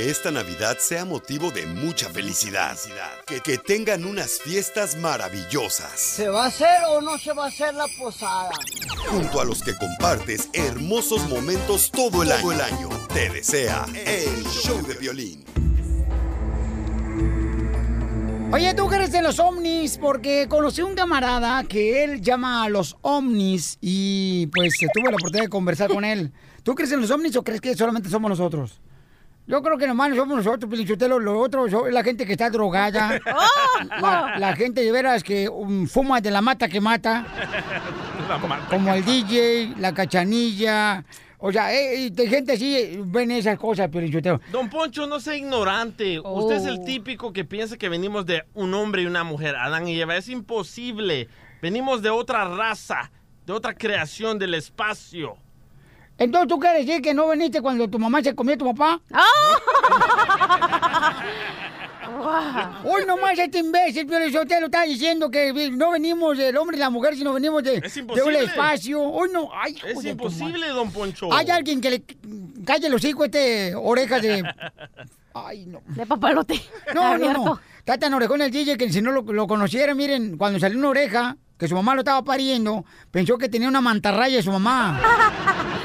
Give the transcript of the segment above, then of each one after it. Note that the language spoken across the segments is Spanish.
Que esta Navidad sea motivo de mucha felicidad. Que, que tengan unas fiestas maravillosas. ¿Se va a hacer o no se va a hacer la posada? Junto a los que compartes hermosos momentos todo el año. el año. Te desea el show de violín. Oye, ¿tú crees en los ovnis? Porque conocí un camarada que él llama a los ovnis y pues tuve la oportunidad de conversar con él. ¿Tú crees en los ovnis o crees que solamente somos nosotros? Yo creo que nomás somos nosotros, Pelichotelo. Lo otro es la gente que está drogada. La, la gente de veras que um, fuma de la mata que mata. Como el DJ, la cachanilla. O sea, eh, eh, de gente así eh, ven esas cosas, Pelichotelo. Don Poncho, no sea ignorante. Usted es el Oh. típico que piensa que venimos de un hombre y una mujer, Adán y Eva. Es imposible. Venimos de otra raza, de otra creación del espacio. Entonces, ¿tú quieres decir que no viniste cuando tu mamá se comió a tu papá? Hoy nomás este imbécil, pero yo te lo está diciendo que no venimos del hombre y la mujer, sino venimos de, Es de un espacio. Hoy no, ay, Es imposible, don Poncho. Hay alguien que le calle los hijos este orejas de. Ay, no. De papalote. No, no, no. Está tan orejón el DJ que si no lo, lo conociera, miren, cuando salió una oreja, que su mamá lo estaba pariendo, pensó que tenía una mantarraya de su mamá.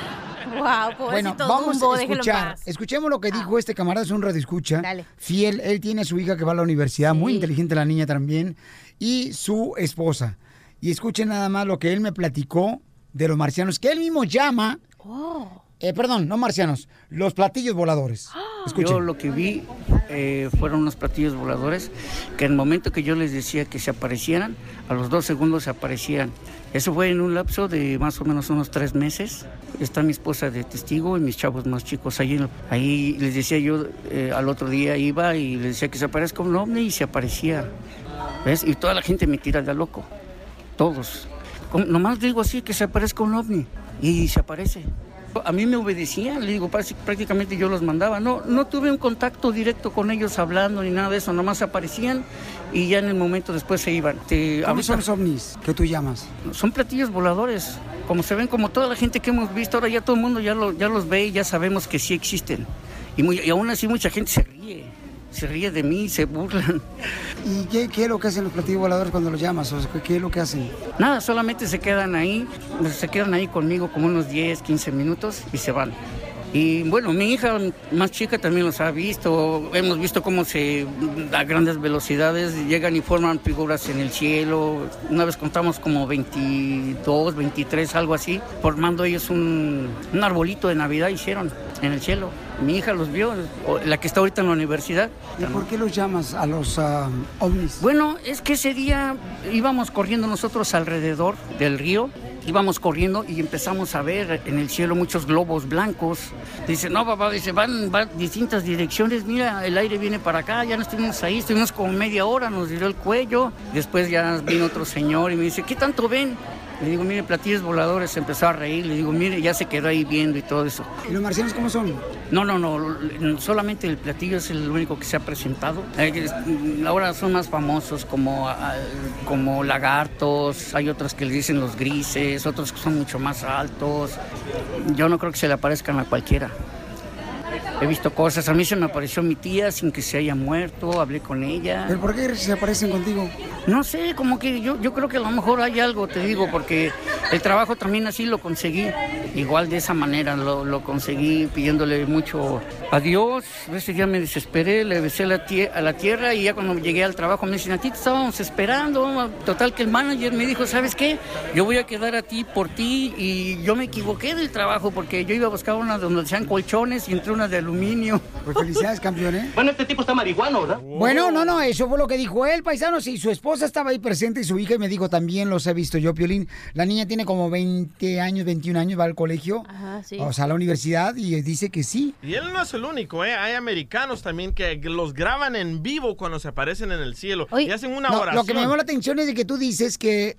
Wow, Bueno, vamos Dumbo, a escuchar. Escuchemos lo que dijo este camarada, es un radio escucha. Dale. Fiel, él tiene a su hija que va a la universidad, muy inteligente la niña también, y su esposa. Y escuchen nada más lo que él me platicó de los marcianos, que él mismo llama. Oh. eh, perdón, no marcianos, los platillos voladores. Escuchen. Yo lo que vi eh, fueron unos platillos voladores que en el momento que yo les decía que se aparecieran, a los dos segundos se aparecían. Eso fue en un lapso de más o menos unos tres meses. Está mi esposa de testigo y mis chavos más chicos. Ahí, ahí les decía yo, eh, al otro día iba y les decía que se aparezca un ovni y se aparecía. ¿Ves? Y toda la gente me tira de loco. Todos. Como- Nomás digo así, que se aparezca un ovni. Y se aparece. A mí me obedecían, le digo, prácti- prácticamente yo los mandaba. No, no tuve un contacto directo con ellos hablando ni nada de eso, nomás aparecían y ya en el momento después se iban. Te- ¿Cómo ahorita- son los ovnis que tú llamas? son platillos voladores, como se ven, como toda la gente que hemos visto, ahora ya todo el mundo ya, lo- ya los ve y ya sabemos que sí existen. Y, muy- y aún así mucha gente se ríe, se ríe de mí, se burlan. ¿Y qué, qué es lo que hacen los platillos voladores cuando los llamas? O sea, ¿qué, es lo que hacen? Nada, solamente se quedan ahí, se quedan ahí conmigo como unos 10, 15 minutos y se van. Y bueno, mi hija más chica también los ha visto, hemos visto cómo se a grandes velocidades llegan y forman figuras en el cielo. Una vez contamos como 22, 23, algo así, formando ellos un, un arbolito de Navidad hicieron en el cielo. Mi hija los vio, la que está ahorita en la universidad. ¿Y por qué los llamas a los ovnis? Bueno, es que ese día íbamos corriendo nosotros alrededor del río, íbamos corriendo y empezamos a ver en el cielo muchos globos blancos. Dice, no, papá, dice, van, van distintas direcciones, mira, el aire viene para acá, ya no estuvimos ahí, estuvimos como media hora, nos dio el cuello. Después ya vino otro señor y me dice, ¿qué tanto ven? Le digo, mire, platillos voladores, se empezó a reír, le digo, mire, ya se quedó ahí viendo y todo eso. ¿Y los marcianos cómo son? No, no, no, solamente el platillo es el único que se ha presentado. Ahora son más famosos como, como lagartos, hay otros que le dicen los grises, otros que son mucho más altos. Yo no creo que se le aparezcan a cualquiera. He visto cosas, a mí se me apareció mi tía sin que se haya muerto, hablé con ella. ¿Pero por qué se aparecen contigo? No sé, como que yo, yo creo que a lo mejor hay algo, te digo, porque el trabajo también así lo conseguí. Igual de esa manera lo, lo conseguí pidiéndole mucho a Dios. Ese día me desesperé, le besé la tie- a la tierra y ya cuando llegué al trabajo me dicen, a ti te estábamos esperando. Total que el manager me dijo, ¿sabes qué? Yo voy a quedar a ti por ti y yo me equivoqué del trabajo porque yo iba a buscar una donde sean colchones y entré una de aluminio. Pues felicidades, campeón, ¿eh? Bueno, este tipo está marihuano, ¿verdad? Bueno, no, no, eso fue lo que dijo él, paisano. Si su esposa estaba ahí presente y su hija, y me dijo también, los he visto yo, Piolín. La niña tiene como 20 años, 21 años, va al colegio, Ajá, sí. o sea, a la universidad, y dice que sí. Y él no es el único, ¿eh? Hay americanos también que los graban en vivo cuando se aparecen en el cielo. y hacen una No, oración. lo que me llamó la atención es de que tú dices que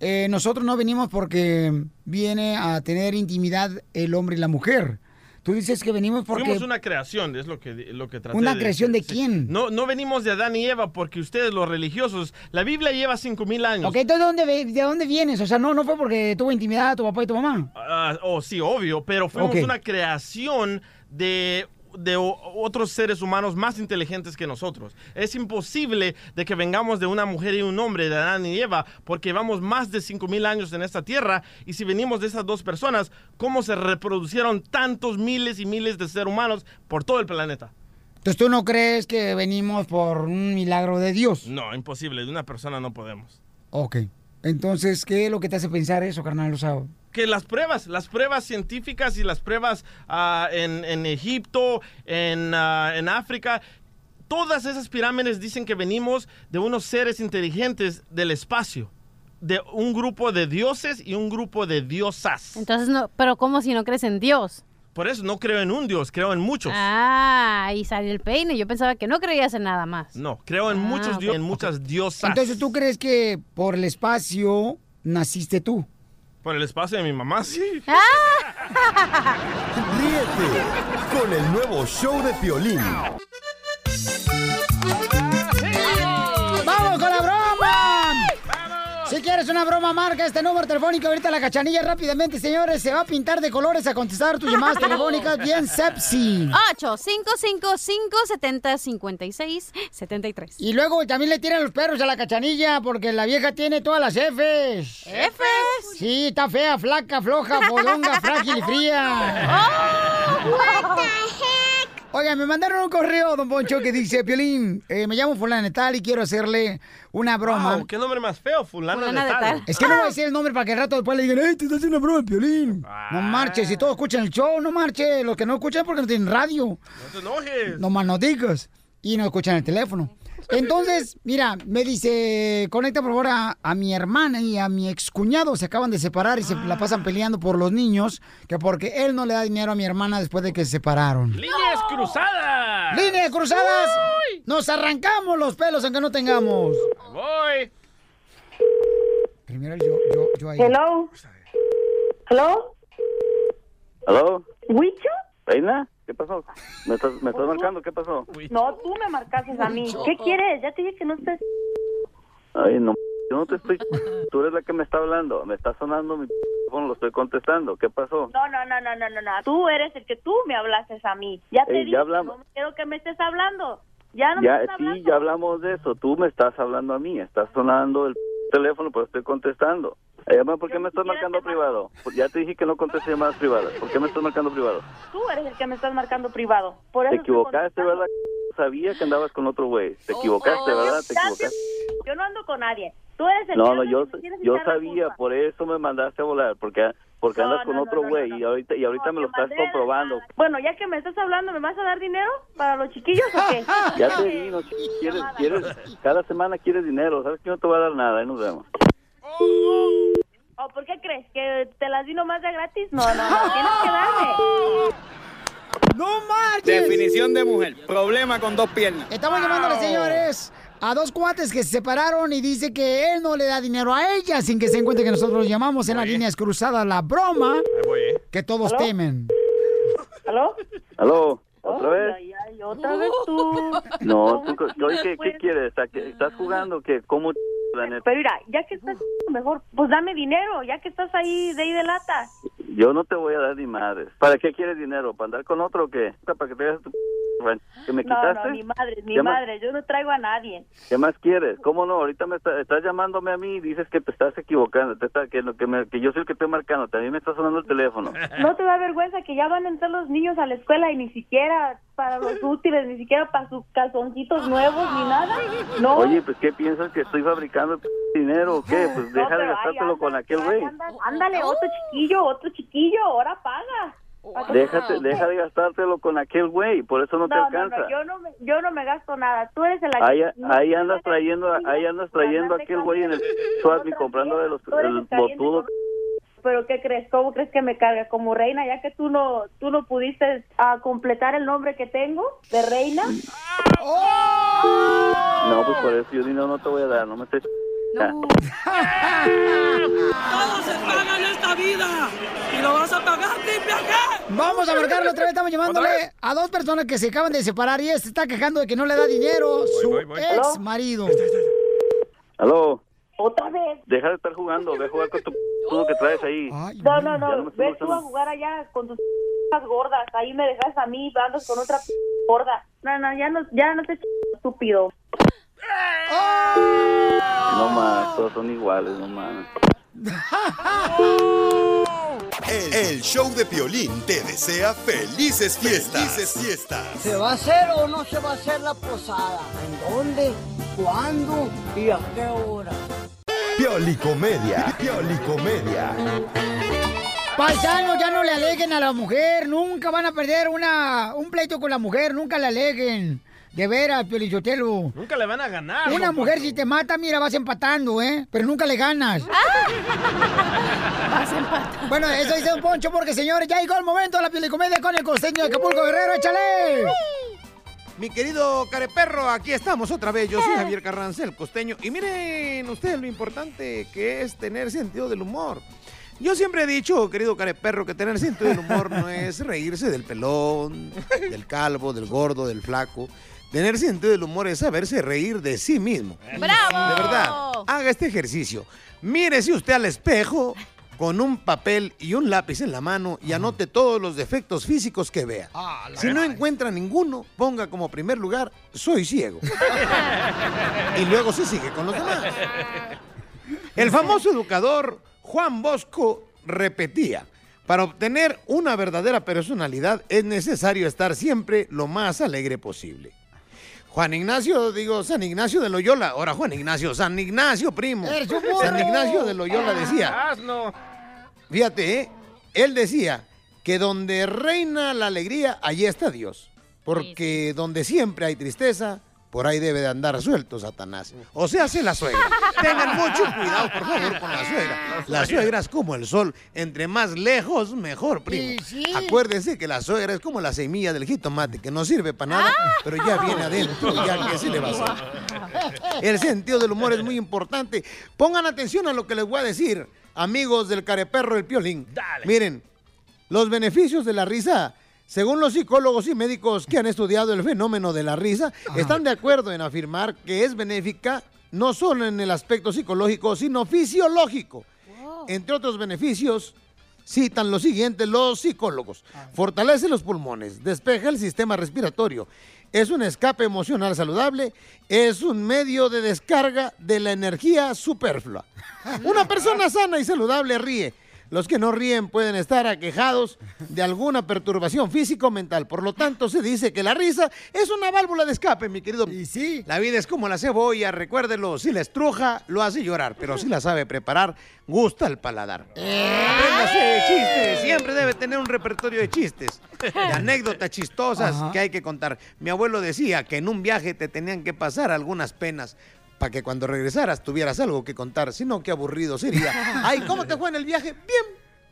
eh, nosotros no venimos porque viene a tener intimidad el hombre y la mujer. Tú dices que venimos porque... Fuimos una creación, es lo que, lo que traté ¿Una de creación de quién? No, no venimos de Adán y Eva porque ustedes, los religiosos, la Biblia lleva cinco mil años. Ok, entonces ¿de dónde, ¿de dónde vienes? O sea, no, no fue porque tuvo intimidad tu papá y tu mamá. Ah, oh, sí, obvio, pero fuimos una creación de, de otros seres humanos más inteligentes que nosotros. Es imposible de que vengamos de una mujer y un hombre, de Adán y Eva, porque llevamos más de 5.000 años en esta tierra, y si venimos de esas dos personas, ¿cómo se reproducieron tantos miles y miles de seres humanos por todo el planeta? Entonces tú no crees que venimos por un milagro de Dios. No, imposible, de una persona no podemos. Ok. Entonces, ¿qué es lo que te hace pensar eso, carnal? O sea, que las pruebas, las pruebas científicas y las pruebas ah, en, en Egipto, en, ah, en África, todas esas pirámides dicen que venimos de unos seres inteligentes del espacio, de un grupo de dioses y un grupo de diosas. Entonces, no, pero ¿cómo si no crees en Dios? Por eso no creo en un dios, creo en muchos. Ah, ahí sale el peine. Yo pensaba que no creías en nada más. No, creo en Ah, muchos ok. dioses, en muchas diosas. entonces tú crees que por el espacio naciste tú. Por el espacio de mi mamá, sí. Ríete con el nuevo show de Piolín. Quieres una broma, marca este número telefónico. Ahorita la cachanilla rápidamente, señores, se va a pintar de colores a contestar tus llamadas telefónicas bien sepsi. 8 5 5 5 70 56 73. Y luego también le tiran los perros a la cachanilla porque la vieja tiene todas las Fs. ¿Fs? Sí, está fea, flaca, floja, fodonga, frágil y fría. Oiga, me mandaron un correo, don Poncho, que dice, Piolín, eh, me llamo fulana de tal y quiero hacerle una broma. Wow, qué nombre más feo, fulana, Fulana de, de tal. tal. Es que no voy a decir el nombre para que el rato después le digan, ¡Ey, te estás haciendo una broma, Piolín! No marches, si todos escuchan el show, no marches. Los que no escuchan porque no tienen radio. No te enojes. No más no digas. Y no escuchan el teléfono. Entonces, mira, me dice, conecta por favor a, a mi hermana y a mi excuñado. Se acaban de separar y se la pasan peleando por los niños, que porque él no le da dinero a mi hermana después de que se separaron. ¡Líneas cruzadas! ¡Líneas cruzadas! Nos arrancamos los pelos aunque no tengamos. Voy. Primero yo, yo, yo ahí. Hello. Hello. ¿Aló? ¿Wicho? ¿Reina? ¿Qué pasó? ¿Me estás, me estás marcando? ¿Qué pasó? No, tú me marcaste a mí. ¿Qué quieres? Ya te dije que no estés. Ay, no, yo no te estoy... Tú eres la que me está hablando. Me está sonando mi teléfono, lo estoy contestando. ¿Qué pasó? No, no, no, no, no, no, no. Tú eres el que tú me hablaste a mí. Ya te Ey, ya dije. hablamos. No quiero que me estés hablando. Ya no Ya, me estás sí, hablando. ya hablamos de eso. Tú me estás hablando a mí. Estás sonando el teléfono, pero estoy contestando. Eh, ma, ¿Por qué me estás marcando privado? Pues Ya te dije que no contesté llamadas privadas. ¿Por qué me estás marcando privado? Tú eres el que me estás marcando privado. Por eso Te equivocaste. ¿verdad? Sabía que andabas con otro güey. Te equivocaste, ¿verdad? Te Ya te- equivocaste. Yo no ando con nadie. Tú eres el No, que no, yo, yo sabía, por eso me mandaste a volar, porque porque No, andas con no, otro no, no, güey no, y ahorita y ahorita No, me lo estás comprobando. Bueno, ya que me estás hablando, ¿me vas a dar dinero para los chiquillos o qué? Ya te di, no, quieres, quieres, cada semana quieres dinero, sabes que no te voy a dar nada, ahí nos vemos. ¿O por qué crees? ¿Que te las di nomás de gratis? No, no, no, tienes que darme. ¡No marches! Definición de mujer. Problema con dos piernas. Estamos llamándole, señores, a dos cuates que se separaron y dice que él no le da dinero a ella sin que se encuentre que nosotros lo llamamos en las líneas cruzadas la broma ¿eh? que todos ¿Aló? temen. ¿Aló? ¿Aló? ¿Otra vez? ay, ay, otra vez tú. No, tú, ¿qué, qué quieres? ¿Estás- ¿Estás jugando? ¿Qué? ¿Cómo? Pero mira, ya que estás mejor, pues dame dinero, ya que estás ahí de ahí de lata. Yo no te voy a dar ni madres. ¿Para qué quieres dinero? ¿Para andar con otro o qué? ¿Para que te hagas tu... que me No, quitaste? no, ni madre, ni madre, yo no traigo a nadie. ¿Qué más quieres? ¿Cómo no? Ahorita me está- estás llamándome a mí y dices que te estás equivocando, te está- que, lo que, me- que yo soy el que estoy marcando, también me está sonando el teléfono. ¿No te da vergüenza que ya van a entrar los niños a la escuela y ni siquiera para los útiles, ni siquiera para sus calzoncitos nuevos, ni nada? No. Oye, pues ¿qué piensas que estoy fabricando dinero o qué? Pues No, deja de gastártelo anda, con aquel güey. Ándale, otro chiquillo, otro chiquillo, ahora paga. ¿Para qué Déjate, te- deja de gastártelo con aquel güey, por eso no, te No, no, alcanza. no, yo no, me, yo no me gasto nada. Tú eres el Ahí, no, ahí andas trayendo, ahí andas trayendo aquel güey en el Otra comprando de los vez, tú eres el el caliente botudo. Pero ¿qué crees? ¿Cómo crees que me carga como reina ya que tú no tú no pudiste ah, completar el nombre que tengo de reina? No, pues por eso yo dinero no te voy a dar, no me estés Todo se paga en esta vida. Y lo vas a pagar, triple Vamos a marcarlo otra vez. Estamos llamándole a dos personas que se acaban de separar y este está quejando de que no le da dinero su voy, voy. ex marido. Aló, Otra vez. deja de estar jugando, ve a jugar con tu uno que traes ahí. No, no, no no. Ve tú a jugar allá con tus gordas. Ahí me dejas a mí, andas con otra gorda. No, no, ya no, ya no te estúpido. No más, todos son iguales, no más. El, el show de Piolín te desea felices fiestas. Felices fiestas. ¿Se va a hacer o no se va a hacer la posada? ¿En dónde? ¿Cuándo? ¿Y a qué hora? Piolicomedia. Piolicomedia. Paisanos, ya no le aleguen a la mujer. Nunca van a perder una, un pleito con la mujer. Nunca le aleguen. De veras, Piolichotelo. Nunca le van a ganar. Una mujer si te mata, mira, vas empatando, ¿eh? Pero nunca le ganas. Vas empatando. Bueno, eso dice un Poncho porque, señores, ya llegó el momento de la piolicomedia con el costeño de Acapulco Guerrero. ¡Échale! Mi querido careperro, aquí estamos otra vez. Yo soy Javier Carrancel, costeño. Y miren ustedes lo importante que es tener sentido del humor. Yo siempre he dicho, querido careperro, que tener sentido del humor no es reírse del pelón, del calvo, del gordo, del flaco. Tener sentido del humor es saberse reír de sí mismo. ¡Bravo! De verdad, haga este ejercicio. Mírese usted al espejo con un papel y un lápiz en la mano y anote todos los defectos físicos que vea. Si no encuentra ninguno, ponga como primer lugar, soy ciego. y luego se sigue con los demás. El famoso educador Juan Bosco repetía, para obtener una verdadera personalidad es necesario estar siempre lo más alegre posible. Juan Ignacio, digo, San Ignacio de Loyola, ahora Juan Ignacio, San Ignacio, primo. San Ignacio de Loyola decía, Asno. Fíjate, ¿eh? él decía que donde reina la alegría, allí está Dios. Porque donde siempre hay tristeza, por ahí debe de andar suelto Satanás. O sea, hace la suegra. Tengan mucho cuidado, por favor, con la suegra. La suegra es como el sol. Entre más lejos, mejor, primo. Acuérdese que la suegra es como la semilla del jitomate, que no sirve para nada, pero ya viene adentro, ya que se le va a hacer. El sentido del humor es muy importante. Pongan atención a lo que les voy a decir, amigos del careperro el piolín. Miren, los beneficios de la risa, según los psicólogos y médicos que han estudiado el fenómeno de la risa, están de acuerdo en afirmar que es benéfica no solo en el aspecto psicológico, sino fisiológico. Entre otros beneficios, citan lo siguiente los psicólogos. Fortalece los pulmones, despeja el sistema respiratorio, es un escape emocional saludable, es un medio de descarga de la energía superflua. Una persona sana y saludable ríe. Los que no ríen pueden estar aquejados de alguna perturbación físico o mental. Por lo tanto, se dice que la risa es una válvula de escape, mi querido. Y sí. La vida es como la cebolla, recuérdelo. Si la estruja, lo hace llorar. Pero si la sabe preparar, gusta el paladar. Apréndase de chistes. Siempre debe tener un repertorio de chistes. De anécdotas chistosas Ajá. que hay que contar. Mi abuelo decía que en un viaje te tenían que pasar algunas penas para que cuando regresaras tuvieras algo que contar. Si no, qué aburrido sería. Ay, ¿cómo te fue en el viaje? Bien.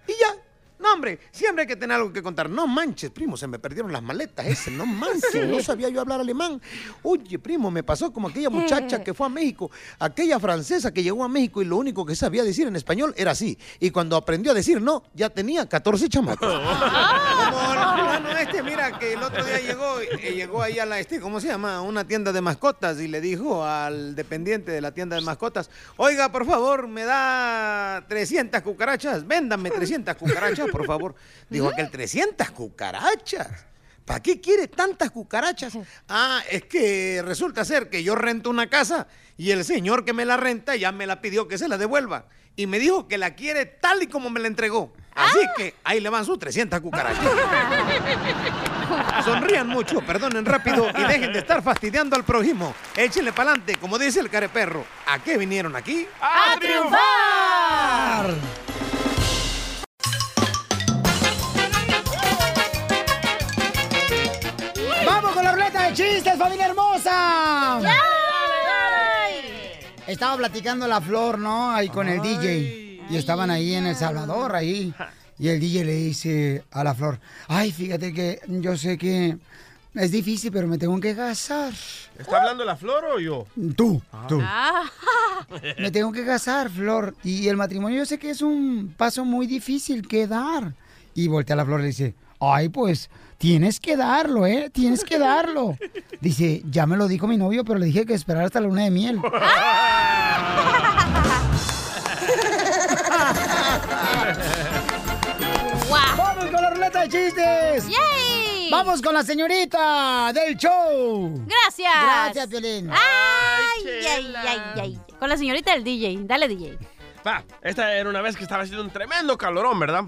Y ya. No, hombre, siempre hay que tener algo que contar. No manches, primo, se me perdieron las maletas ese. No manches, no sabía yo hablar alemán. Oye, primo, me pasó como aquella muchacha que fue a México, aquella francesa que llegó a México y lo único que sabía decir en español era así. Y cuando aprendió a decir no, ya tenía 14 chamacos. Como el este, mira, que el otro día llegó, eh, llegó ahí a la, este, ¿cómo se llama? Una tienda de mascotas y le dijo al dependiente de la tienda de mascotas, oiga, por favor, me da 300 cucarachas, véndame 300 cucarachas, por favor. Dijo aquel, 300 cucarachas. ¿Para qué quiere tantas cucarachas? Ah, es que resulta ser que yo rento una casa y el señor que me la renta ya me la pidió que se la devuelva. Y me dijo que la quiere tal y como me la entregó. Así que ahí le van sus 300 cucarachas. Sonrían mucho, perdonen rápido y dejen de estar fastidiando al prójimo. Échenle pa'lante, como dice el careperro. ¿A qué vinieron aquí? ¡A triunfar! Chistes, familia hermosa! Estaba platicando la flor, ¿no? Ahí con el DJ. Y estaban ahí en El Salvador, ahí. Y el DJ le dice a la flor, ay, fíjate que yo sé que Es difícil, pero me tengo que casar. ¿Está hablando la flor o yo? Tú, tú. Ah. Me tengo que casar, Flor. Y el matrimonio yo sé que es un paso muy difícil que dar. Y voltea a la Flor y le dice, ay, pues tienes que darlo, ¿eh? Tienes que darlo. Dice, ya me lo dijo mi novio, pero le dije que esperara hasta la luna de miel. ¡Vamos con la ruleta de chistes! ¡Yay! ¡Vamos con la señorita del show! Gracias. Gracias, Piolín. Ay, ay, ay, ay. Con la señorita del DJ. Dale, DJ. Va, esta era una vez que estaba haciendo un tremendo calorón, ¿verdad?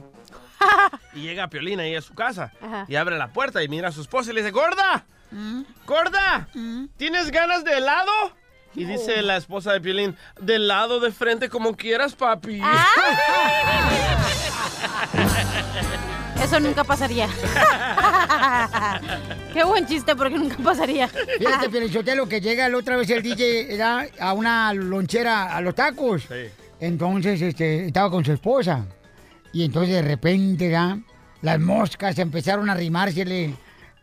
y llega Piolín ahí a su casa Ajá. y abre la puerta y mira a su esposa y le dice, ¡Gorda! ¡Gorda! ¿Tienes ganas de helado? Y dice la esposa de Piolín, de lado de frente como quieras, papi. Eso nunca pasaría. Qué buen chiste, porque nunca pasaría. Fíjate, Pielichotelo, que llega la otra vez el DJ era a una lonchera a los tacos. Entonces, este, estaba con su esposa. Y entonces de repente, ¿ya? las moscas empezaron a arrimársele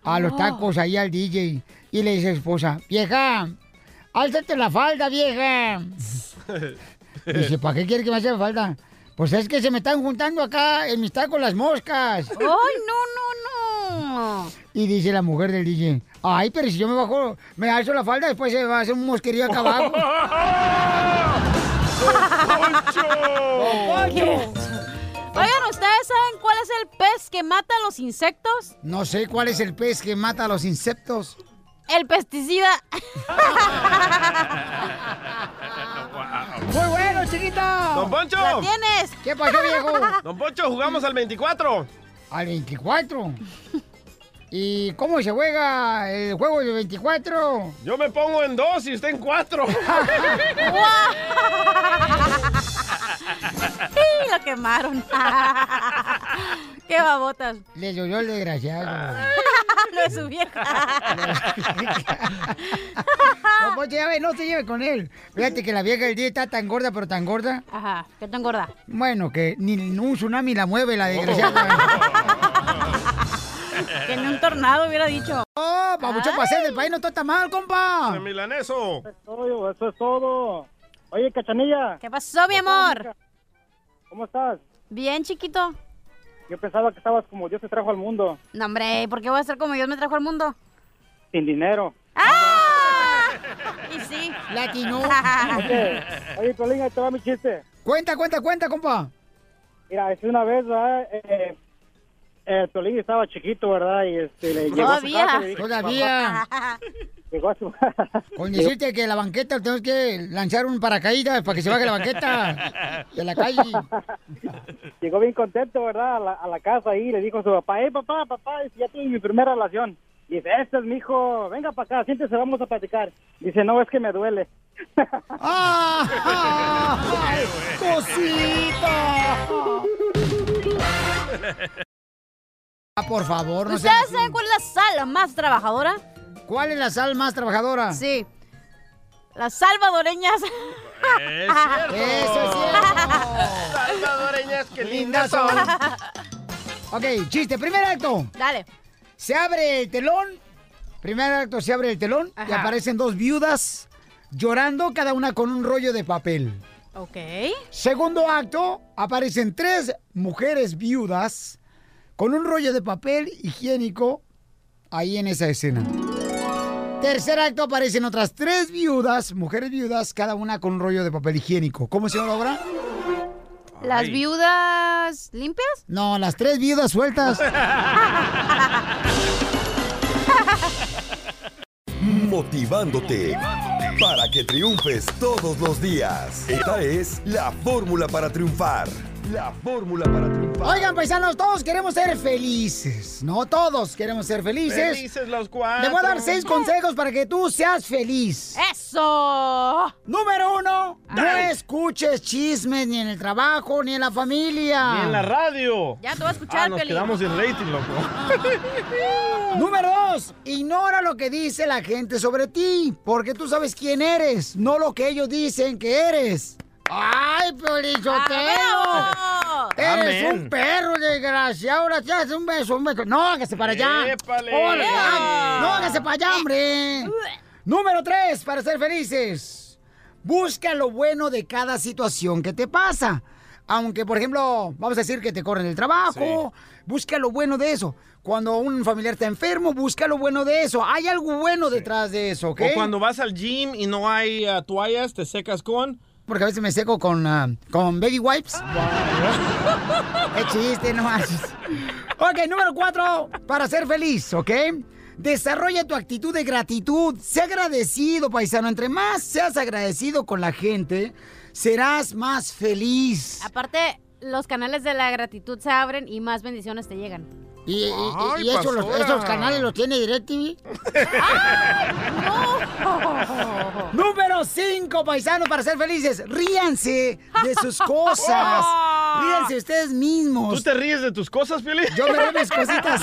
a los No. tacos ahí al DJ. Y le dice a su esposa, vieja, álzate la falda, vieja. Dice, ¿para qué quiere que me haga falda? Pues es que se me están juntando acá en mis tacos las moscas. ¡Ay, no, no, no! Y dice la mujer del DJ, ay, pero si yo me bajo, me alzo la falda, después se va a hacer un mosquerío acá abajo. Oigan, pez que mata a los insectos? No sé cuál es el pez que mata a los insectos. El pesticida. Muy bueno, chiquita. ¡Don Poncho! ¡La tienes! ¿Qué pasó, viejo? Don Poncho, jugamos al 24. Al 24. ¿Y cómo se juega el juego del 24? Yo me pongo en dos y usted en cuatro. ¡Y lo quemaron! ¡Qué babotas! Le llovió el desgraciado. Lo de su vieja. No, pues ya ve, no se lleve con él. Fíjate que la vieja del día está tan gorda, pero tan gorda. Ajá, ¿qué tan gorda? Bueno, que ni un tsunami la mueve la desgraciada. Que ni un tornado hubiera dicho. ¡Oh, papuchón, para ser del país no está tan mal, compa! El milaneso. Todo, eso es todo. Oye, Cachanilla. ¿Qué pasó, mi amor? ¿Cómo estás? Bien, chiquito. Yo pensaba que estabas como Dios te trajo al mundo, No, hombre, ¿por qué voy a ser como Dios me trajo al mundo? sin dinero. ¡Ah! Y sí. Latino. Oye, oye, ahí te va mi chiste. Cuenta, cuenta, cuenta, compa. Mira, es una vez, ¿verdad? Eh, eh, Piolín estaba chiquito, ¿verdad? Y este, le llegó a su Todavía. casa y le Todavía. Llegó a su... Con decirte que la banqueta tenemos que lanzar un paracaídas para que se baje la banqueta de la calle. Llegó bien contento, ¿verdad? A la, a la casa y le dijo a su papá, eh, papá, papá, ya tuve mi primera relación. Dice, este es mi hijo, venga para acá, siéntese, vamos a platicar. Dice, no, es que me duele. ¡Ay, cosita! Ah, por favor, no ¿Ustedes saben cuál es la sal más trabajadora? ¿Cuál es la sal más trabajadora? Sí. Las salvadoreñas. Es cierto. Eso es cierto. Salvadoreñas, qué Lindas son. Ok, chiste, primer acto. Dale. Se abre el telón. Primer acto, se abre el telón y aparecen dos viudas llorando, cada una con un rollo de papel. Ok. Segundo acto, aparecen tres mujeres viudas con un rollo de papel higiénico ahí en esa escena. Tercer acto, aparecen otras tres viudas, mujeres viudas, cada una con un rollo de papel higiénico. ¿Cómo se llama la obra? ¿Las viudas limpias? No, las tres viudas sueltas. Motivándote para que triunfes todos los días. Esta es la fórmula para triunfar. La fórmula para triunfar. Oigan, paisanos, todos queremos ser felices. No todos queremos ser felices. Felices los cuatro. Le voy a dar seis consejos para que tú seas feliz. ¡Eso! Número uno, no escuches chismes ni en el trabajo ni en la familia. Ni en la radio. Ya te voy a escuchar, Ah, nos quedamos sin rating, loco. Número dos, ignora lo que dice la gente sobre ti, porque tú sabes quién eres, no lo que ellos dicen que eres. ¡Ay, Piolichotelo! ¡Ah, Eres Amén. un perro, desgraciado. Ahora te hace un beso, un beso. No, hágase para allá. No, hágase para allá, hombre. Número tres, para ser felices. Busca lo bueno de cada situación que te pasa. Aunque, por ejemplo, vamos a decir que te corren el trabajo, busca lo bueno de eso. Cuando un familiar está enfermo, busca lo bueno de eso. Hay algo bueno detrás de eso, ¿ok? O cuando vas al gym y no hay ah, toallas, te secas con... Porque a veces me seco con, ah, con baby wipes. Es chiste, no haces. Ok, número cuatro, para ser feliz, ¿ok? Desarrolla tu actitud de gratitud. Sé agradecido, paisano. Entre más seas agradecido con la gente, serás más feliz. Aparte, los canales de la gratitud se abren y más bendiciones te llegan. ¿Y, y- y- Ay, y eso los- pastora. esos canales los tiene DirecTV? Número 5, paisanos, para ser felices. Ríanse de sus cosas. Ríanse ustedes mismos. ¿Tú te ríes de tus cosas, Piolín? Yo me río de mis cositas.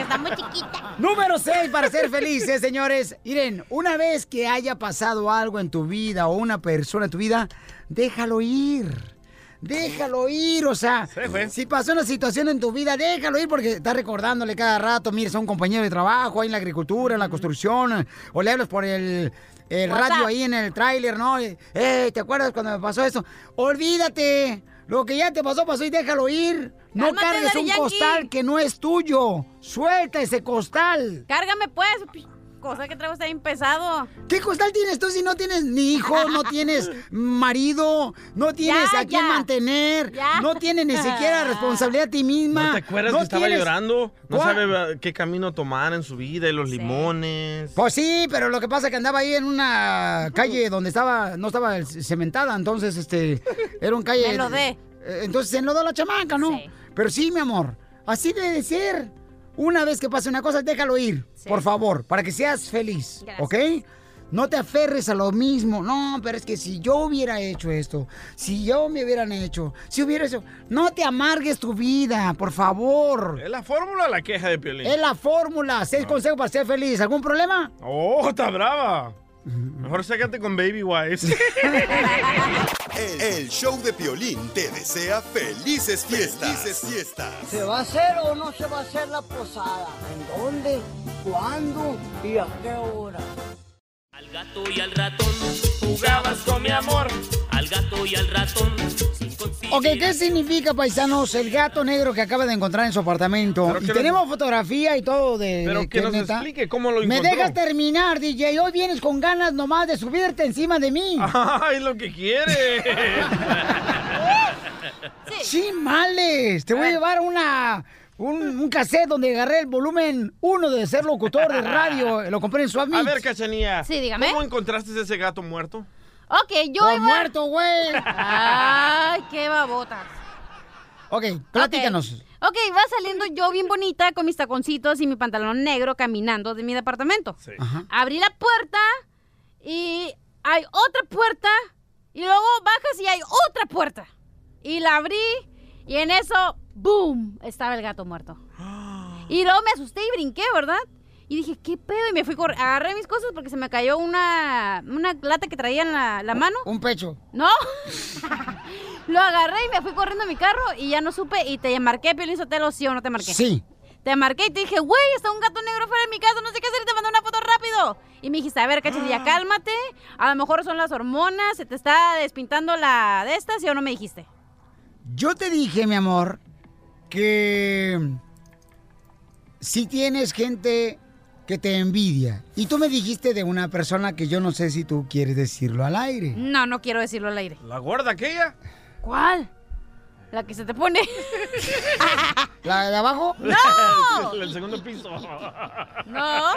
Está muy chiquita. Número 6 para ser felices, señores. Miren, una vez que haya pasado algo en tu vida o una persona en tu vida, déjalo ir. Déjalo ir, o sea, si pasó una situación en tu vida, déjalo ir porque estás recordándole cada rato, mira, es un compañero de trabajo ahí en la agricultura, en la construcción, o le hablas por el, radio ahí en el tráiler, ¿no? Eh, ¿te acuerdas cuando me pasó eso? Olvídate, lo que ya te pasó, pasó y déjalo ir. No Cálmate, cargues un Yankee. costal que no es tuyo. Suelta ese costal. Cárgame pues, cosa que traigo está bien pesado. ¿Qué costal tienes tú si no tienes ni hijo, no tienes marido, no tienes Ya, a quién ya. mantener, Ya. no tienes ni siquiera responsabilidad a ti misma? ¿No te acuerdas no que estaba tienes- llorando? No ¿Cuál? sabe qué camino tomar en su vida y los limones. Pues sí, pero lo que pasa es que andaba ahí en una calle donde estaba, no estaba cementada, entonces este, era un calle. Me enlodé. Eh, Entonces se enlodó la chamaca, ¿no? Pero sí, mi amor, así debe ser. Una vez que pase una cosa, déjalo ir, por favor, para que seas feliz, ¿ok? No te aferres a lo mismo. No, pero es que si yo hubiera hecho esto, si yo me hubieran hecho, si hubiera hecho... No te amargues tu vida, por favor. ¿Es la fórmula la queja de Piolín? Es la fórmula. Seis consejos para ser feliz. ¿Algún problema? Oh, está brava. Mejor sécate con baby wipes. El, el show de Piolín te desea felices fiestas. Felices fiestas. ¿Se va a hacer o no se va a hacer la posada? ¿En dónde? ¿Cuándo? ¿Y a qué hora? Al gato y al ratón jugabas con mi amor. Al gato y al ratón. Ok, ¿qué significa, paisanos, el gato negro que acaba de encontrar en su apartamento? Pero Y tenemos fotografía y todo de... Pero de que nos neta. explique cómo lo ¿Me encontró. dejas terminar, DJ? Hoy vienes con ganas nomás de subirte encima de mí. ¡Ay, lo que quiere! Sí, males. Te voy a llevar una... Un, un cassette donde agarré el volumen uno de ser locutor de radio. Lo compré en Swap A ver, Cachanía. Sí, dígame. ¿Cómo encontraste ese gato muerto? Ok, yo iba... muerto, güey. Ay, qué babotas. Ok, platícanos. Ok, va saliendo yo bien bonita con mis taconcitos y mi pantalón negro caminando de mi departamento. Abrí la puerta y hay otra puerta y luego bajas y hay otra puerta. Y la abrí y en eso, ¡boom! Estaba el gato muerto. Y luego me asusté y brinqué, ¿verdad? Y dije, ¿qué pedo? Y me fui, agarré mis cosas porque se me cayó una, una lata que traía en la, la mano. Un pecho. No. Lo agarré y me fui corriendo a mi carro y ya no supe. Y te marqué, Piolín Sotelo, ¿sí o no te marqué? Sí. Te marqué y te dije, güey, está un gato negro fuera de mi casa, no sé qué hacer, y te mandé una foto rápido. Y me dijiste, a ver, cachanilla, cálmate. A lo mejor son las hormonas, se te está despintando la de estas, ¿sí o no me dijiste? Yo te dije, mi amor, que si tienes gente que te envidia. Y tú me dijiste de una persona que yo no sé si tú quieres decirlo al aire. No, no quiero decirlo al aire. ¿La gorda aquella? ¿Cuál? La que se te pone. ¿La de abajo? ¡No! El segundo piso. No.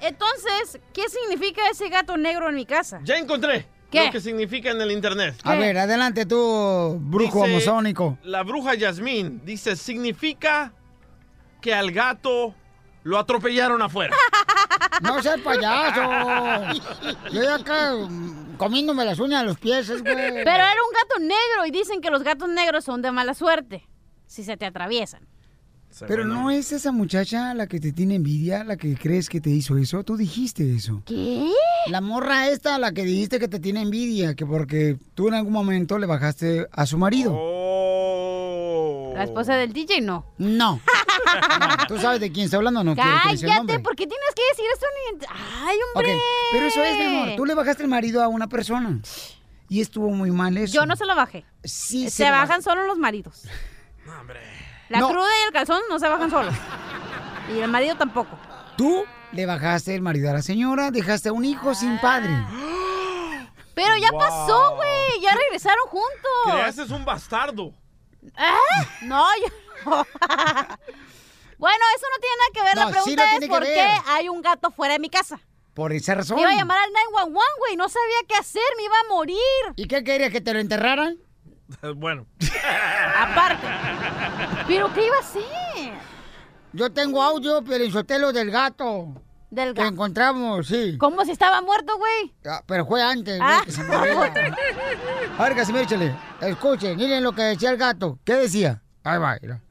Entonces, ¿qué significa ese gato negro en mi casa? Ya encontré ¿Qué? lo que significa en el internet. A ver, adelante tú, brujo Dice, amazónico. La bruja Yasmín dice, significa que al gato lo atropellaron afuera. No seas payaso. Yo ya acá mm, comiéndome las uñas de los pies, es, güey. Pero era un gato negro y dicen que los gatos negros son de mala suerte si se te atraviesan. Pero no es esa muchacha la que te tiene envidia, la que crees que te hizo eso. Tú dijiste eso. ¿Qué? La morra esta, la que dijiste que te tiene envidia, que porque tú en algún momento le bajaste a su marido. La esposa del DJ no. No. No, ¿Tú sabes de quién está hablando o no? ¿Quiere que le diga el Cállate, nombre? ¿por qué tienes que decir eso? Ni- Ay, hombre. pero eso es, mi amor. Tú le bajaste el marido a una persona. Y estuvo muy mal eso. Yo no se lo bajé. Sí, se, se lo bajan bajé. solo los maridos. La No. cruda y el calzón no se bajan solos. Y el marido tampoco. Tú le bajaste el marido a la señora, dejaste a un hijo sin padre. Pero ya Wow. pasó, güey. Ya regresaron juntos. Creaste un bastardo. ¿Ah? No, yo Bueno, eso no tiene nada que ver. No, la pregunta sí es tiene que por ver. qué hay un gato fuera de mi casa. Por esa razón. Me iba a llamar al 911, güey. No sabía qué hacer. Me iba a morir. ¿Y qué querías? ¿Que te lo enterraran? bueno. Aparte. ¿Pero qué iba a hacer? Yo tengo audio, pero en sotelo del gato. Del Que encontramos, sí. ¿Cómo si estaba muerto, güey? Ah, pero fue antes, güey, Ah. que se. A ver, Casimiro, échale. Escuchen, miren lo que decía el gato. ¿Qué decía? Ahí va, mira.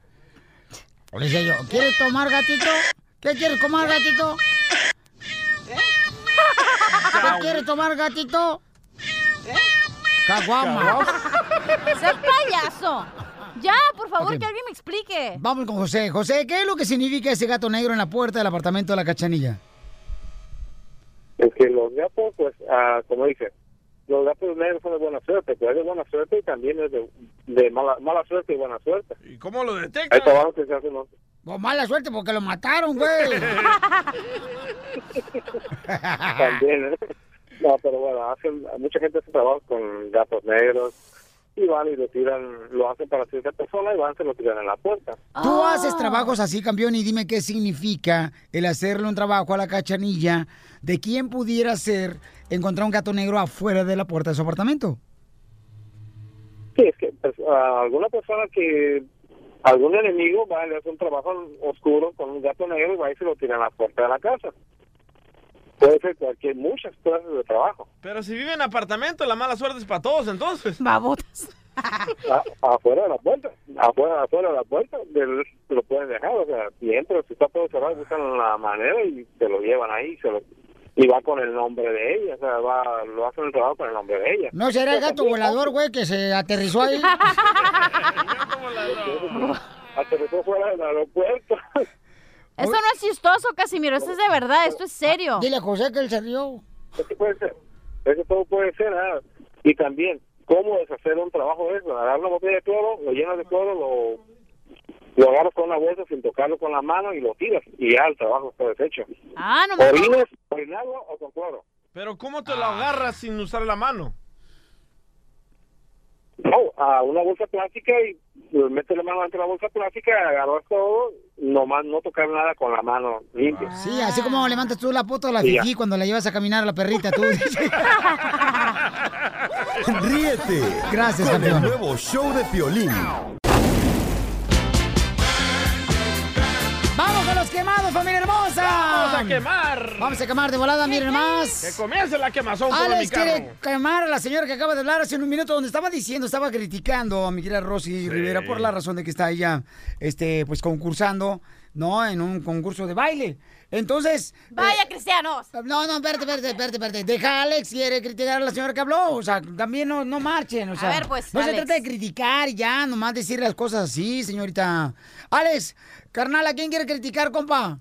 Le decía yo, ¿quieres tomar, gatito? ¿Qué quieres tomar, gatito? ¿Qué quieres tomar, gatito? Caguama. ¡Sé payaso! Ya, por favor, que alguien me explique. Vamos con José. José, ¿qué es lo que significa ese gato negro en la puerta del apartamento de la cachanilla? Es que los gatos, pues, ah, como dice, los gatos negros son de buena suerte, pero es de buena suerte y también es de, de mala, mala suerte y buena suerte. ¿Y cómo lo Hay detectas? trabajos que se hacen, ¿no? Pues mala suerte porque lo mataron, güey. También, ¿eh? No, pero bueno, hacen, mucha gente hace trabajo con gatos negros y van y lo tiran, lo hacen para cierta persona y van y se lo tiran en la puerta. Tú haces trabajos así, campeón, y dime qué significa el hacerle un trabajo a la cachanilla de quién pudiera ser encontrar un gato negro afuera de la puerta de su apartamento. Sí, es que pues, a alguna persona que, algún enemigo va y le hace un trabajo oscuro con un gato negro y va y se lo tira en la puerta de la casa. Puede ser cualquier, muchas clases de trabajo. Pero si vive en apartamento, la mala suerte es para todos, entonces. Babotas. A- afuera de la puerta, afuera, afuera de la puerta, del- lo pueden dejar, o sea, y entra, si está todo cerrado, buscan la manera y se lo llevan ahí, se lo, y va con el nombre de ella, o sea, va, lo hacen el trabajo con el nombre de ella. ¿No será el gato volador, güey, que se aterrizó ahí? Aterrizó fuera del aeropuerto. Eso no es chistoso, Casimiro. Esto es de verdad. Esto es serio. Dile a José que él se rió. Eso puede ser, eso todo puede ser, ah. y también, ¿cómo deshacer un trabajo de eso? Agarrar una botella de cloro, lo llenas de cloro, lo, lo agarras con una bolsa sin tocarlo con la mano y lo tiras, y ya el trabajo está deshecho. Ah, no me... Orines, orinagua o con cloro. Pero ¿cómo te lo agarras sin usar la mano? No, a una bolsa plástica y pues, metes la mano dentro de la bolsa plástica, agarras todo, nomás no tocar nada con la mano limpia. Sí, así como levantas tú la foto de la Sí. Fifi cuando la llevas a caminar a la perrita, tú. Ríete Gracias, con el campeón. nuevo show de Piolín. Quemados, familia hermosa! ¡Vamos a quemar! Vamos a quemar de volada, miren más. Que comience la quemazón por mi Alex carro. quiere quemar a la señora que acaba de hablar hace un minuto donde estaba diciendo, estaba criticando a mi querida Rosy Rivera por la razón de que está ella, este, pues concursando, ¿no? En un concurso de baile. Entonces... Vaya, cristianos. No, no, espérate, espérate, espérate, espérate. Deja a Alex, quiere criticar a la señora que habló. O sea, también no, no marchen. O sea, ver, pues, No se trata de criticar y ya, nomás decir las cosas así, señorita. Alex, carnal, ¿a quién quiere criticar, compa?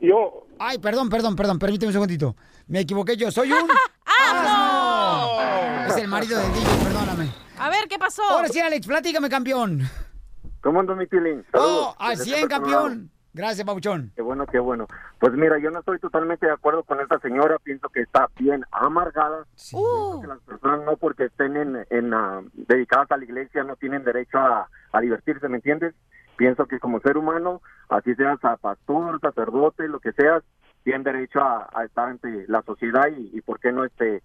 yo. Ay, perdón, perdón, perdón, permíteme un segundito. Me equivoqué yo, soy un... ¡Ah, Es el marido de DJ, perdóname. A ver, ¿qué pasó? Ahora sí, Alex, platícame, campeón. ¿Cómo ando mi pilín? Oh, al 100, campeón. Gracias, Pabuchón. Qué bueno, qué bueno. Pues mira, yo no estoy totalmente de acuerdo con esta señora. Pienso que está bien amargada. Pienso que las personas no porque estén en, en, ah, dedicadas a la iglesia no tienen derecho a, a divertirse, ¿me entiendes? Pienso que como ser humano, así seas a pastor, sacerdote, lo que seas, tienen derecho a, a estar ante la sociedad y, y por qué no este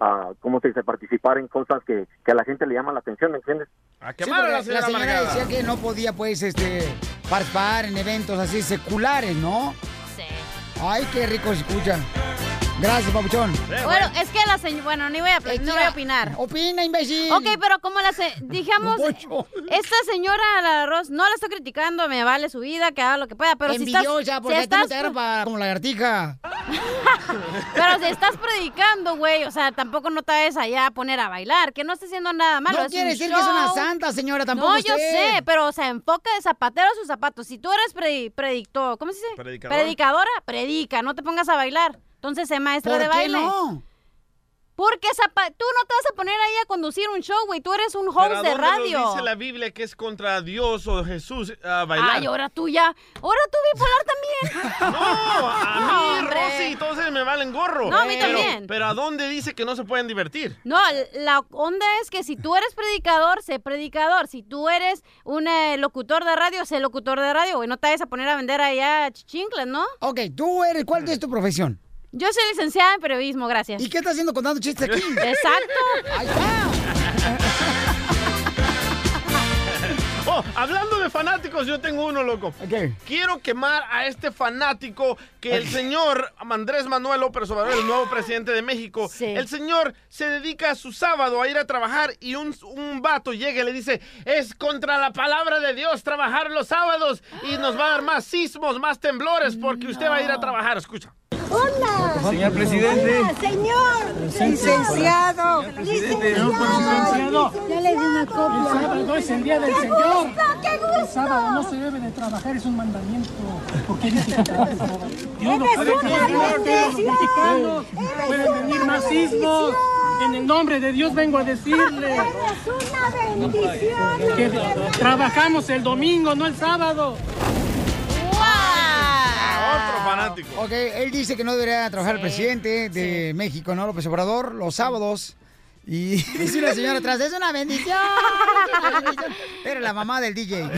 a, ¿cómo se dice? participar en cosas que, que a la gente le llama la atención, ¿me entiendes? A Sí, porque la señora, decía que no podía, pues, este, participar en eventos así seculares, ¿no? Sí. Ay, qué rico se escucha. Gracias, papuchón. Bueno, es que la señora... Bueno, ni voy a, no voy a opinar. Opina, imbécil. Ok, pero como la... Se... Dijamos, esta señora, la arroz, no la estoy criticando, me vale su vida, que haga lo que pueda, pero si estás... Envidiosa, porque si a ti no estás te agarra para- como lagartija. Pero si estás predicando, güey, o sea, tampoco no te vayas allá a poner a bailar, que no esté haciendo nada malo. No es quiere decir que es una santa, señora, tampoco No, yo sé, pero, o sea, enfoca de zapatero a sus zapatos. Si tú eres predi- predictor, ¿cómo se dice? Predicador. Predicadora, predica, no te pongas a bailar. Entonces, sé maestra ¿Por de qué baile. no? Porque zapa- tú no te vas a poner ahí a conducir un show, güey. Tú eres un ¿Pero host de radio. dice la Biblia que es contra Dios o Jesús a bailar? Ay, ahora tú ya. Ahora tú bipolar también. No, a mí, hombre. Rosy ellos me valen gorro. No, a mí Pero- también. Pero ¿a dónde dice que no se pueden divertir? No, la onda es que si tú eres predicador, sé predicador. Si tú eres un eh, locutor de radio, sé locutor de radio, güey. No te vayas a poner a vender allá chichincles, ¿no? Ok, tú eres, ¿cuál es tu profesión? Yo soy licenciada en periodismo, gracias. ¿Y qué estás haciendo contando chistes aquí? Exacto. Ahí está. Oh, hablando de fanáticos, yo tengo uno, loco. Quiero quemar a este fanático que el señor Andrés Manuel López Obrador, el nuevo presidente de México, el señor se dedica a su sábado a ir a trabajar y un, un vato llega y le dice, es contra la palabra de Dios trabajar los sábados y nos va a dar más sismos, más temblores porque usted va a ir a trabajar. Escucha. Hola. Señor presidente. Hola, señor. Licenciado. Licenciado. Ya le di una El copia. sábado es el día del ¡Qué Señor. gusto, qué gusto! El sábado no se debe de trabajar, es un mandamiento. Porque dice que el. Dios Eres puede mexicanos pueden venir más sismos. En el nombre de Dios vengo a decirle Eres una bendición. que trabajamos el domingo, no el sábado. Otro fanático. Ok, él dice que no debería trabajar el presidente de México, ¿no? López Obrador, los sábados. Y dice una señora atrás, es una bendición. es una bendición". Era la mamá del DJ.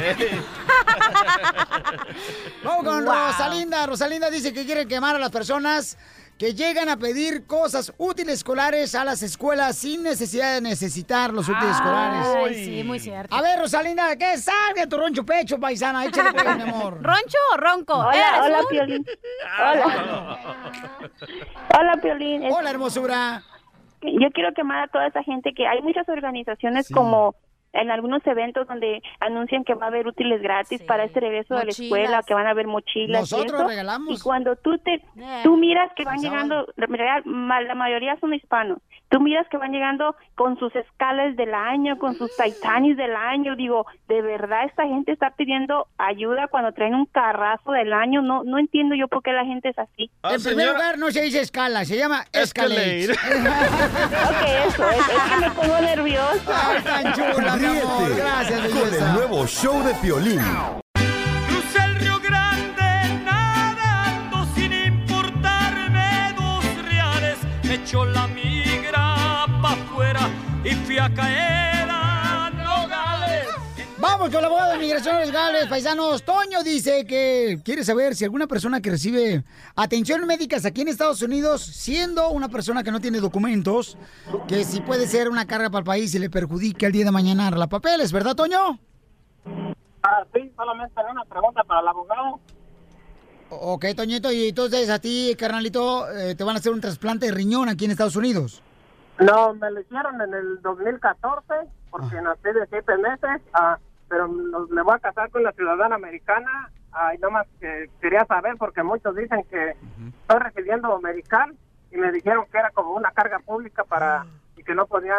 Vamos con Wow. Rosalinda. Rosalinda dice que quiere quemar a las personas que llegan a pedir cosas útiles escolares a las escuelas sin necesidad de necesitar los útiles escolares. Ay, sí, muy cierto. A ver, Rosalinda, que salga de tu roncho pecho, paisana. Échale mi amor. ¿Roncho o ronco? Hola, ¿Eres hola, un- Piolín. Hola. Hola, Piolín. Hola, hermosura. Yo quiero quemar a toda esa gente que hay muchas organizaciones como en algunos eventos donde anuncian que va a haber útiles gratis para este regreso de la Mochilas. escuela, que van a haber mochilas. y Nosotros eso. regalamos. Y cuando tú te, tú miras que van llegando, la mayoría son hispanos. Tú miras que van llegando con sus escalas del año, con sus Titanis del año. Digo, de verdad esta gente está pidiendo ayuda cuando traen un carrazo del año. No, no entiendo yo por qué la gente es así. en primer lugar, no se dice escala, se llama escalade. ok, eso, es, es que me pongo nerviosa. Ay, tan chula, mi amor. Gracias, con el nuevo show de Piolín. La pa' afuera y fui a caer a Nogales. Vamos con el abogado de migración legales, paisanos. Toño dice que quiere saber si alguna persona que recibe atención médicas aquí en Estados Unidos, siendo una persona que no tiene documentos, que si puede ser una carga para el país y le perjudica el día de mañana la papeles, ¿verdad, Toño? Ah, sí, solamente una pregunta para el abogado. Ok, Toñito, y entonces a ti, carnalito, eh, te van a hacer un trasplante de riñón aquí en Estados Unidos. No, me lo hicieron en el 2014 porque nací de siete meses, ah, pero me voy a casar con la ciudadana americana. Ah, y nomás que quería saber porque muchos dicen que estoy recibiendo americano y me dijeron que era como una carga pública para y que no podía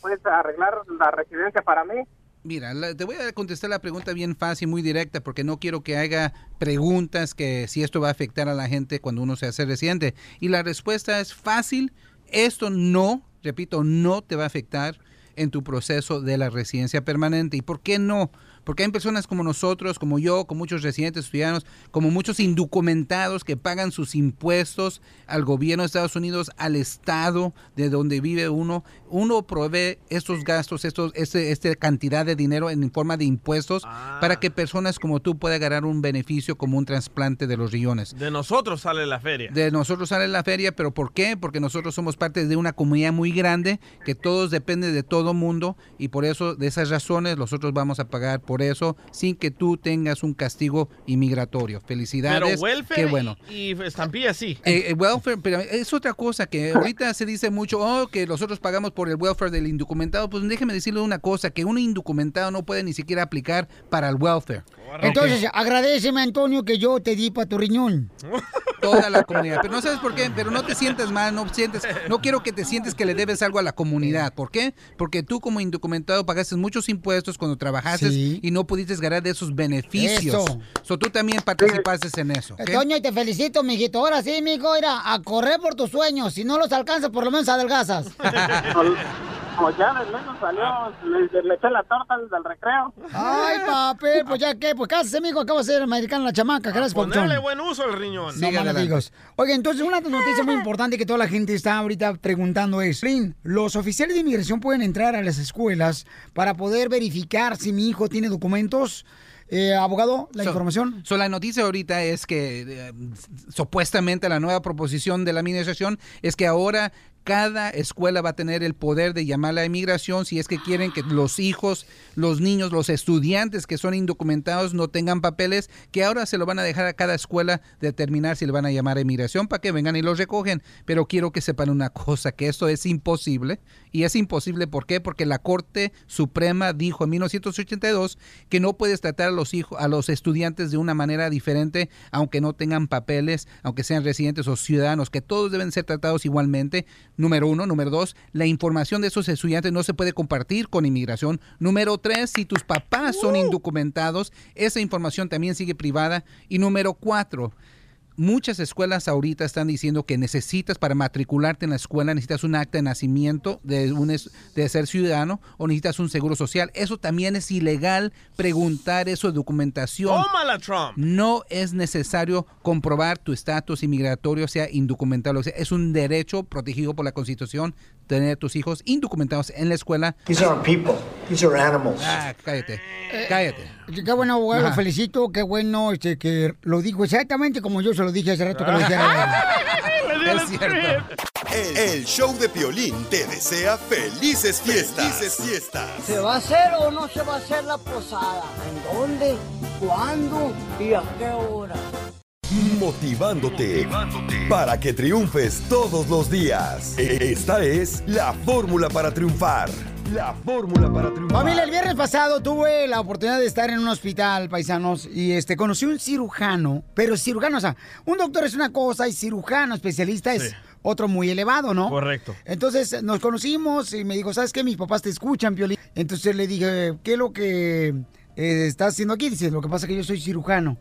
pues arreglar la residencia para mí. Mira, la- te voy a contestar la pregunta bien fácil, muy directa, porque no quiero que haga preguntas que si esto va a afectar a la gente cuando uno se hace residente. Y la respuesta es fácil, esto no, repito, no te va a afectar en tu proceso de la residencia permanente. ¿Y por qué no? Porque hay personas como nosotros, como yo, con muchos residentes ciudadanos, como muchos indocumentados que pagan sus impuestos al gobierno de Estados Unidos, al estado de donde vive uno. Uno provee estos gastos, estos, este, esta cantidad de dinero en forma de impuestos para que personas como tú puedan ganar un beneficio como un trasplante de los riñones. De nosotros sale la feria. De nosotros sale la feria, pero ¿por qué? Porque nosotros somos parte de una comunidad muy grande, que todos dependen de todo mundo y por eso, de esas razones, nosotros vamos a pagar por por eso sin que tú tengas un castigo inmigratorio. Pero Felicidades. welfare Qué bueno. y, y estampilla sí. Eh, eh, welfare, pero es otra cosa que ahorita se dice mucho, oh, que nosotros pagamos por el welfare del indocumentado. Pues déjeme decirle una cosa, que un indocumentado no puede ni siquiera aplicar para el welfare. Entonces, agradeceme, Antonio, que yo te di para tu riñón. Toda la comunidad. Pero no sabes por qué, pero no te sientas mal, no sientes, no quiero que te sientes que le debes algo a la comunidad. ¿Por qué? Porque tú como indocumentado pagaste muchos impuestos cuando trabajaste Sí. y no pudiste ganar de esos beneficios. Eso. So, tú también participaste en eso. ¿ok? Toño, y te felicito, mijito. Ahora sí, mijo, mira, a correr por tus sueños. Si no los alcanzas, por lo menos adelgazas. Como ya del menos salió, le, le eché la torta desde el recreo. Ay, papel, pues ya qué, pues cásese, mijo, acaba de ser americana la chamaca. Gracias, Papuchón. Ponerle buen uso al riñón. No amigos. Oye, entonces una noticia muy importante que toda la gente está ahorita preguntando es, Lin, ¿los oficiales de inmigración pueden entrar a las escuelas para poder verificar si mi hijo tiene documentos? Eh, abogado, la So- información. So, la noticia ahorita es que eh, supuestamente la nueva proposición de la administración es que ahora cada escuela va a tener el poder de llamar a la inmigración si es que quieren que los hijos, los niños, los estudiantes que son indocumentados no tengan papeles, que ahora se lo van a dejar a cada escuela determinar si le van a llamar a inmigración para que vengan y los recogen. Pero quiero que sepan una cosa, que esto es imposible. Y es imposible, ¿por qué? Porque la Corte Suprema dijo en 1982 que no puedes tratar a los hijos, a los estudiantes de una manera diferente, aunque no tengan papeles, aunque sean residentes o ciudadanos, que todos deben ser tratados igualmente. Número uno. Número dos, la información de esos estudiantes no se puede compartir con inmigración. Número tres, si tus papás son indocumentados, esa información también sigue privada. Y número cuatro, Muchas escuelas ahorita están diciendo que necesitas para matricularte en la escuela, necesitas un acta de nacimiento de, un es- de ser ciudadano o necesitas un seguro social. Eso también es ilegal preguntar eso de documentación. Tómala, Trump. No es necesario comprobar tu estatus inmigratorio, sea indocumentado. O sea, es un derecho protegido por la Constitución tener tus hijos indocumentados en la escuela. These aren't people. These are animals. Ah, cállate. Cállate. Qué bueno, abogado, Ajá. lo felicito. Qué bueno este, que lo dijo exactamente como yo se lo dije hace rato que lo dijera. Es cierto. El, el show de Piolín te desea felices fiestas. Felices fiestas. ¿Se va a hacer o no se va a hacer la posada? ¿En dónde? ¿Cuándo? ¿Y a qué hora? Motivándote, para que triunfes todos los días. E- Esta es la fórmula para triunfar. La fórmula para triunfar. Familia, el viernes pasado tuve la oportunidad de estar en un hospital, paisanos, y este conocí un cirujano, pero cirujano, o sea, un doctor es una cosa y cirujano especialista es Sí. otro muy elevado, ¿no? Correcto. Entonces nos conocimos y me dijo, ¿sabes qué? Mis papás te escuchan, Piolín. Entonces le dije, ¿qué es lo que eh, estás haciendo aquí? Dice, lo que pasa es que yo soy cirujano.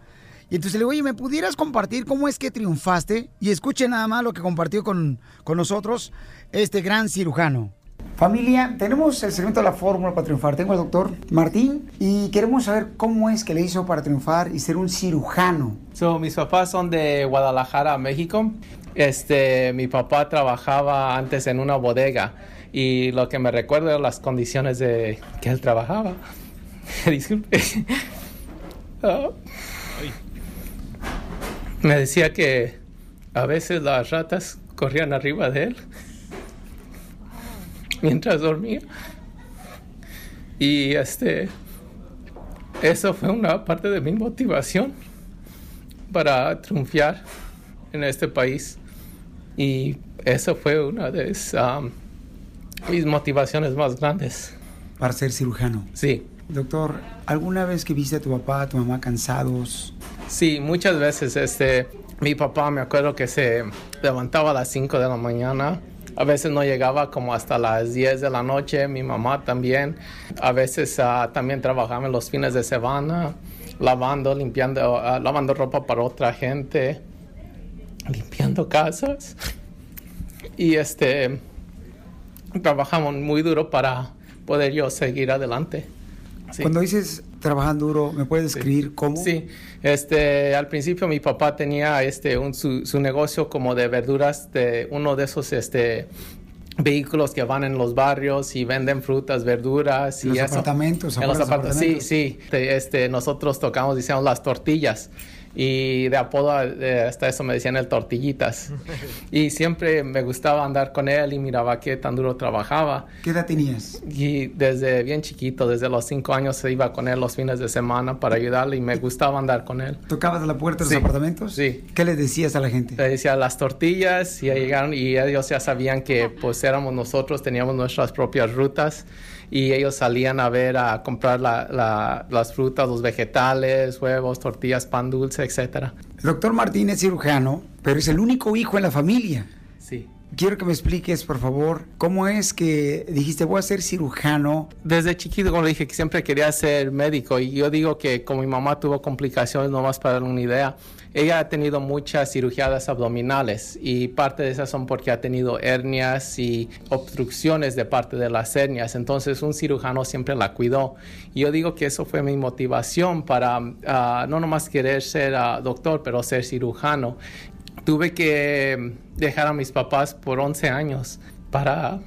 Y entonces le digo, oye, ¿me pudieras compartir cómo es que triunfaste? Y escuche nada más lo que compartió con, con nosotros este gran cirujano. Familia, tenemos el segmento de la fórmula para triunfar. Tengo al doctor Martín y queremos saber cómo es que le hizo para triunfar y ser un cirujano. So, mis papás son de Guadalajara, México. Este, mi papá trabajaba antes en una bodega y lo que me recuerdo es las condiciones de que él trabajaba. Disculpe. Ah. me decía que a veces las ratas corrían arriba de él mientras dormía. Y este, eso fue una parte de mi motivación para triunfar en este país. Y eso fue una de um, mis motivaciones más grandes. Para ser cirujano. Sí. Doctor, ¿alguna vez que viste a tu papá, a tu mamá cansados? Sí, muchas veces este, mi papá me acuerdo que se levantaba a las 5 de la mañana. A veces no llegaba como hasta las 10 de la noche, mi mamá también. A veces ah, también trabajaba los fines de semana, lavando, limpiando, ah, lavando ropa para otra gente, limpiando casas. Y este, trabajamos muy duro para poder yo seguir adelante. Cuando dices trabajan duro, ¿me puedes describir cómo? Sí, este, al principio mi papá tenía este, un, su, su negocio como de verduras, de uno de esos este, vehículos que van en los barrios y venden frutas, verduras y los eso. apartamentos, En los apartamentos, sí, sí. Este, este, nosotros tocamos, decíamos, las tortillas. Y de apodo eh, hasta eso me decían el tortillitas. y siempre me gustaba andar con él y miraba qué tan duro trabajaba. ¿Qué edad tenías? Y desde bien chiquito, desde los cinco años, se iba con él los fines de semana para ayudarle y me gustaba andar con él. ¿Tocabas la puerta de los Sí. apartamentos? Sí. ¿Qué le decías a la gente? Le decía las tortillas y ya llegaron y ellos ya sabían que pues éramos nosotros, teníamos nuestras propias rutas y ellos salían a ver, a comprar la- la- las frutas, los vegetales, huevos, tortillas, pan dulce, etcétera. El doctor Martín es cirujano, pero es el único hijo en la familia. Sí. Quiero que me expliques, por favor, cómo es que dijiste voy a ser cirujano. Desde chiquito, como le dije, que siempre quería ser médico y yo digo que como mi mamá tuvo complicaciones, nomás para dar una idea, ella ha tenido muchas cirugías abdominales y parte de esas son porque ha tenido hernias y obstrucciones de parte de las hernias, entonces un cirujano siempre la cuidó. Y yo digo que eso fue mi motivación para ah, no nomás querer ser ah, doctor, pero ser cirujano. Tuve que dejar a mis papás por 11 años para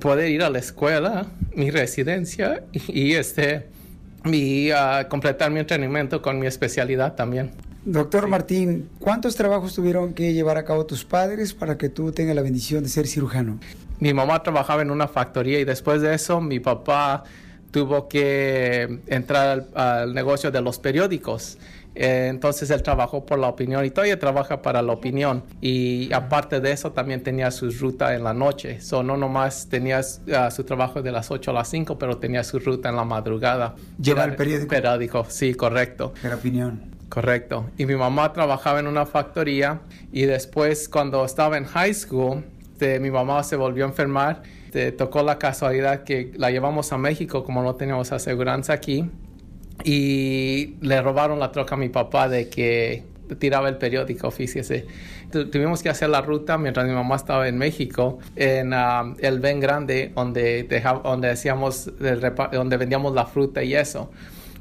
poder ir a la escuela, mi residencia y, y, este y ah, completar mi entrenamiento con mi especialidad también. Doctor Martín, ¿cuántos trabajos tuvieron que llevar a cabo tus padres para que tú tengas la bendición de ser cirujano? Mi mamá trabajaba en una factoría y después de eso mi papá tuvo que entrar al, al negocio de los periódicos. Eh, entonces él trabajó por la opinión y todavía trabaja para la opinión. Y aparte de eso también tenía su ruta en la noche. So, no nomás tenía ah, su trabajo de las 8 a las 5, pero tenía su ruta en la madrugada. Lleva el periódico. Periódico, sí, correcto. La opinión. Correcto. Y mi mamá trabajaba en una factoría y después cuando estaba en high school, mi mamá se volvió a enfermar. Este, tocó la casualidad que la llevamos a México como no teníamos aseguranza aquí y le robaron la troca a mi papá de que tiraba el periódico, fíjese. Tu- Tuvimos que hacer la ruta mientras mi mamá estaba en México, en ah, el Ben Grande, donde, donde, hacíamos donde vendíamos la fruta y eso.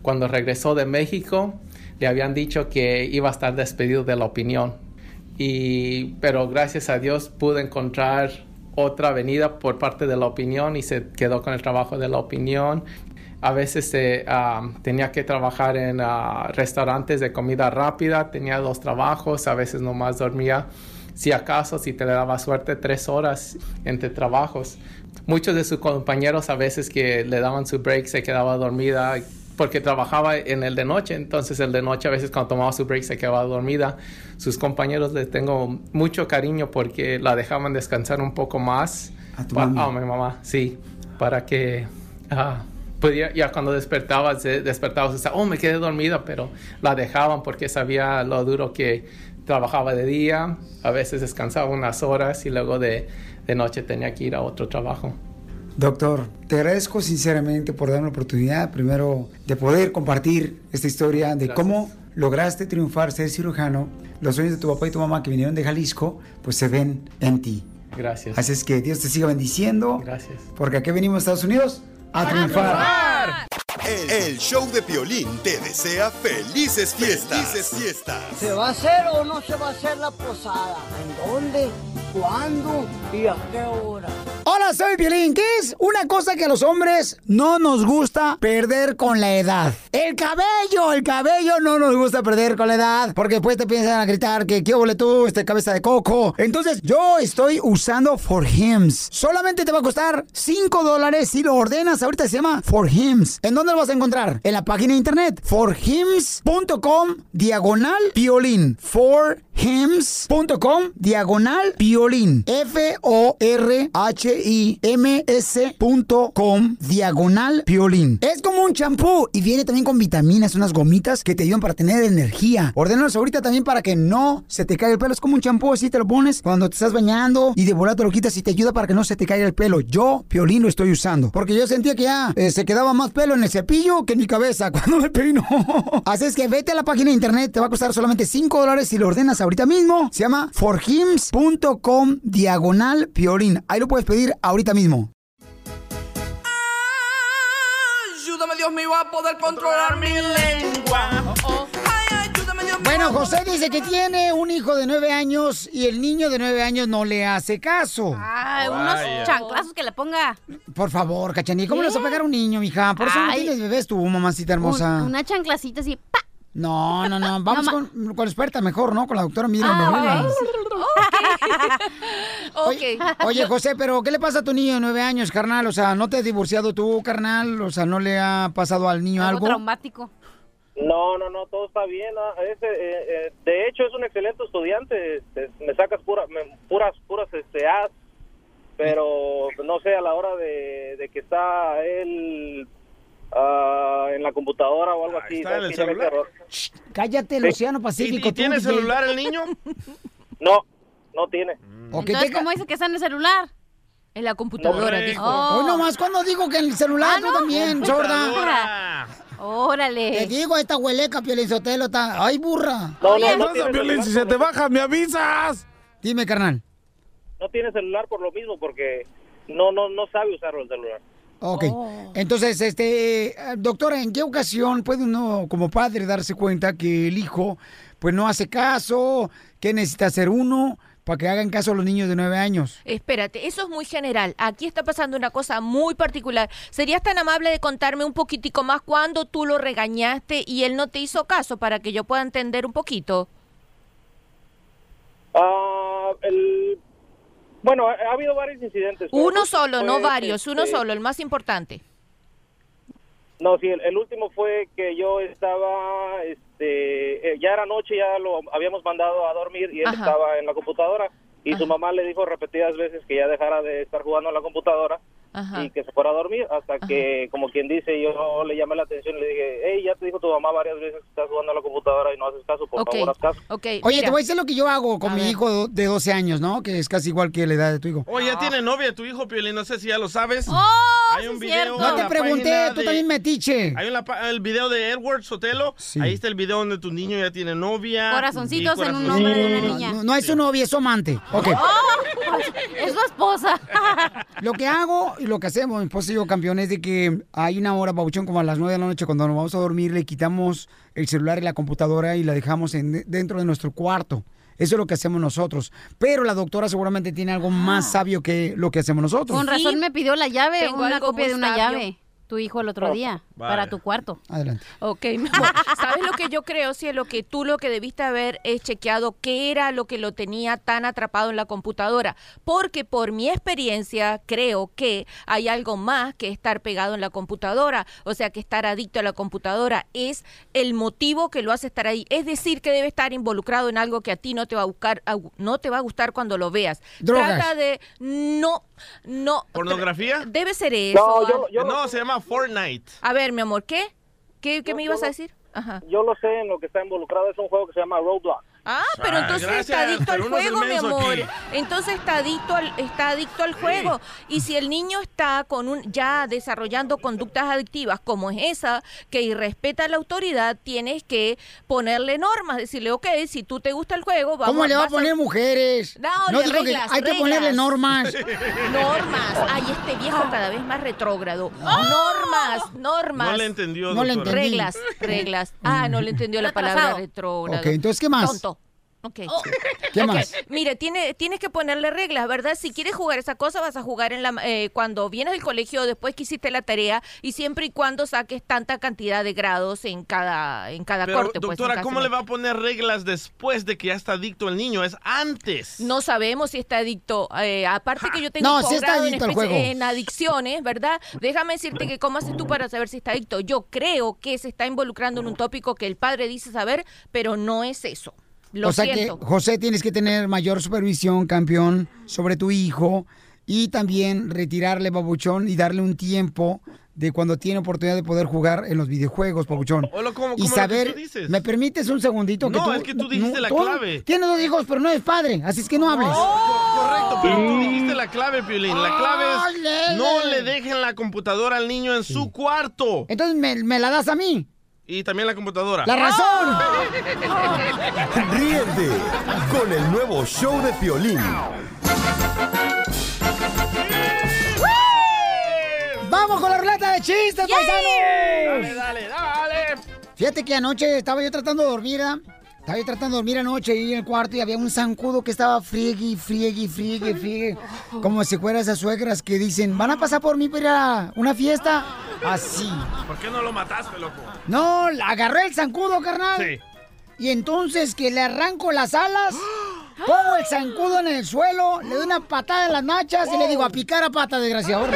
Cuando regresó de México, le habían dicho que iba a estar despedido de la opinión. Y, pero gracias a Dios pude encontrar otra avenida por parte de la opinión y se quedó con el trabajo de la opinión. A veces eh, ah, tenía que trabajar en ah, restaurantes de comida rápida, tenía dos trabajos, a veces nomás dormía, si acaso, si te le daba suerte, tres horas entre trabajos. Muchos de sus compañeros a veces que le daban su break se quedaba dormida porque trabajaba en el de noche, entonces el de noche a veces cuando tomaba su break se quedaba dormida. Sus compañeros les tengo mucho cariño porque la dejaban descansar un poco más. A tu Pa- mami. a mi mamá, sí, para que ah, pudiera, ya cuando despertaba, se despertaba, se decía, oh, me quedé dormida, pero la dejaban porque sabía lo duro que trabajaba de día, a veces descansaba unas horas y luego de, de noche tenía que ir a otro trabajo. Doctor, te agradezco sinceramente por darme la oportunidad, primero, de poder compartir esta historia de cómo lograste triunfar, ser cirujano. Los sueños de tu papá y tu mamá que vinieron de Jalisco, pues se ven en ti. Gracias. Así es que Dios te siga bendiciendo. Gracias. Porque aquí venimos a Estados Unidos a triunfar. El, el show de Piolín te desea felices fiestas. Felices fiestas. ¿Se va a hacer o no se va a hacer la posada? ¿En dónde? ¿Cuándo? ¿Y a qué hora? Hola, soy Piolín. ¿Qué es una cosa que a los hombres no nos gusta perder con la edad? El cabello, el cabello no nos gusta perder con la edad. Porque después te piensan a gritar que qué ole tú, este cabeza de coco. Entonces, yo estoy usando For Hims. Solamente te va a costar 5 dólares si lo ordenas. Ahorita se llama For Hims. ¿En dónde lo vas a encontrar? En la página de internet. forhims.com diagonal piolín. forhims.com diagonal piolín. F-O-R-H-I-M-S.com diagonal piolín. Es como un champú y viene también con vitaminas, unas gomitas que te ayudan para tener energía. Ordenalos ahorita también para que no se te caiga el pelo. Es como un champú, así te lo pones cuando te estás bañando y de volada te lo quitas y te ayuda para que no se te caiga el pelo. Yo, piolín, lo estoy usando. Porque yo sentía que ya eh, se quedaba más pelo en el cepillo que en mi cabeza cuando me peino. Así es que vete a la página de internet, te va a costar solamente 5 dólares si lo ordenas ahorita mismo. Se llama forhims.com diagonal piolín. Ahí lo puedes pedir ahorita mismo. Ayúdame, Dios mío, a poder controlar mi lengua. Ay, ayúdame, Dios mío. Bueno, José dice que tiene un hijo de 9 años y el niño de 9 años no le hace caso. Ay, unos chanclazos que le ponga. Por favor, Cachanilla, ¿cómo le vas a pegar a un niño, mija? Por eso no Ay. tienes bebés tú, mamacita hermosa. Un- una chanclacita así, pa, No, no, no. Vamos con, con la experta mejor, ¿no? Con la doctora Miriam Ah, Molina. Oye, Ok. oye, José, pero ¿qué le pasa a tu niño de nueve años, carnal? O sea, ¿no te has divorciado tú, carnal? O sea, ¿no le ha pasado al niño algo? traumático. No, no, no, todo está bien. ah, ese, eh, eh, de hecho, es un excelente estudiante. este, me sacas pura, me- puras, puras este, As, pero no sé, a la hora de, de que está él ah, en la computadora o algo así. está en el celular. Cállate, el Sí. Océano Pacífico. ¿Y, y tú, tiene DJ. celular el niño? No, no tiene. ¿O qué Entonces, ¿cómo dice que está en el celular? En la computadora, No, dijo. Oh. Hoy nomás, cuando digo que en el celular Ah, tú ¿no? también, sorda? Computadora. Órale. Te digo, esta hueleca, Piolizotelo, está... ¡Ay, burra! No, no, no tiene celular por- te baja, me avisas. Dime, carnal. No tiene celular por lo mismo, porque no, no, no sabe usar el celular. Ok. Entonces, este, eh, doctora, ¿en qué ocasión puede uno como padre darse cuenta que el hijo pues no hace caso? ¿Qué necesita hacer uno para que hagan caso a los niños de nueve años? Espérate, eso es muy general. Aquí está pasando una cosa muy particular. ¿Serías tan amable de contarme un poquitico más cuándo tú lo regañaste y él no te hizo caso para que yo pueda entender un poquito? Ah, el... Bueno, ha, ha habido varios incidentes. Uno solo, no varios, uno este, solo, el más importante. No, sí, el, el último fue que yo estaba, este, eh, ya era noche, ya lo habíamos mandado a dormir y él Ajá. estaba en la computadora y su mamá le dijo repetidas veces que ya dejara de estar jugando en la computadora Ajá. y que se fuera a dormir hasta que, como quien dice, yo le llamé la atención y le dije, hey, ya te dijo tu mamá varias veces que estás jugando en la computadora y no haces caso, por Ok, favor, haz caso. ok. Oye, mira. te voy a decir lo que yo hago con A mi ver. hijo de 12 años, ¿no? Que es casi igual que la edad de tu hijo. Oh, ya tiene novia tu hijo, Piolín, no sé si ya lo sabes. ¡Oh, Hay un sí video. No te pregunté, página tú de- también metiche. Hay una pa- el video de Edward Sotelo. Ahí está el video donde tu niño ya tiene novia. Corazoncitos en un nombre de una niña. No, no es su novia, es su amante. Ok. ¡Oh! Es su esposa. Lo que hago y lo que hacemos, mi esposo y yo, campeón, es de que hay una hora, Pabuchón, como a las 9 de la noche, cuando nos vamos a dormir, le quitamos el celular y la computadora y la dejamos en- dentro de nuestro cuarto. Eso es lo que hacemos nosotros. Pero la doctora seguramente tiene algo más sabio que lo que hacemos nosotros. Con razón me pidió la llave, Tengo una copia de una sabio. llave. Tu hijo el otro día, vaya. para tu cuarto. Adelante. Ok, mi amor. ¿Sabes lo que yo creo? Si es lo que tú lo que debiste haber es chequeado qué era lo que lo tenía tan atrapado en la computadora. Porque por mi experiencia creo que hay algo más que estar pegado en la computadora. O sea, que estar adicto a la computadora es el motivo que lo hace estar ahí. Es decir, que debe estar involucrado en algo que a ti no te va a buscar, a- no te va a gustar cuando lo veas. Drogas. Trata de no, no. ¿Pornografía? Debe ser eso. No, se llama Fortnite. A ver, mi amor, ¿qué? ¿Qué, qué me ibas a decir? Ajá. Yo lo sé en lo que está involucrado, es un juego que se llama Roblox. Ah, pero Ah, entonces gracias, está adicto al juego, mi amor. aquí. Entonces está adicto al está adicto al juego. Y si el niño está con un ya desarrollando conductas adictivas como es esa, que irrespeta la autoridad, tienes que ponerle normas, decirle, ok, si tú te gusta el juego, vamos ¿Cómo le va a poner mujeres? No, No le digo que reglas, hay que ponerle normas. Normas. Ay, este viejo cada vez más retrógrado. Normas, normas. No le entendió, No le. Reglas, reglas. Ah, no le entendió la palabra retrógrado. Ok, entonces, ¿qué más? Tonto. Ok. ¿Qué Ok, más? Mire, tiene, tienes que ponerle reglas, ¿verdad? Si quieres jugar esa cosa, vas a jugar en la, eh, cuando vienes del colegio, después que hiciste la tarea, y siempre y cuando saques tanta cantidad de grados en cada, en cada Pero, corte. pues, doctora, ¿cómo le va a poner reglas después de que ya está adicto el niño? Es antes. No sabemos si está adicto. eh, aparte que yo tengo No, un está en, juego. en adicciones, ¿verdad? Déjame decirte que cómo haces tú para saber si está adicto. Yo creo que se está involucrando en un tópico que el padre dice saber, pero no es eso. Lo o sea siento. que, José, tienes que tener mayor supervisión, campeón, sobre tu hijo y también retirarle, babuchón, y darle un tiempo de cuando tiene oportunidad de poder jugar en los videojuegos, babuchón. O lo- como- y como lo que saber, tú dices. ¿me permites un segundito? No, es que tú dijiste la clave. Tienes dos hijos, pero no eres padre, así es que no hables. Correcto, pero tú dijiste la clave, Piolín. La clave es no le dejen la computadora al niño en su cuarto. Entonces, ¿me, me la das a mí? Y también la computadora. ¡La razón! Ríete con el nuevo show de Piolín. ¡Vamos con la ruleta de chistes, paisanos! Dale, dale, dale. Fíjate que anoche estaba yo tratando de dormir, ¿verdad? Estaba yo tratando de dormir anoche ahí en el cuarto y había un zancudo que estaba friegue, friegue, friegue, friegue. Como si fuera esas suegras que dicen, ¿van a pasar por mí para ir a una fiesta? Así. ¿Por qué no lo mataste, loco? No, agarré el zancudo, carnal. Sí. Y entonces que le arranco las alas, pongo el zancudo en el suelo, le doy una patada en las nachas y le digo a picar a pata, desgraciado.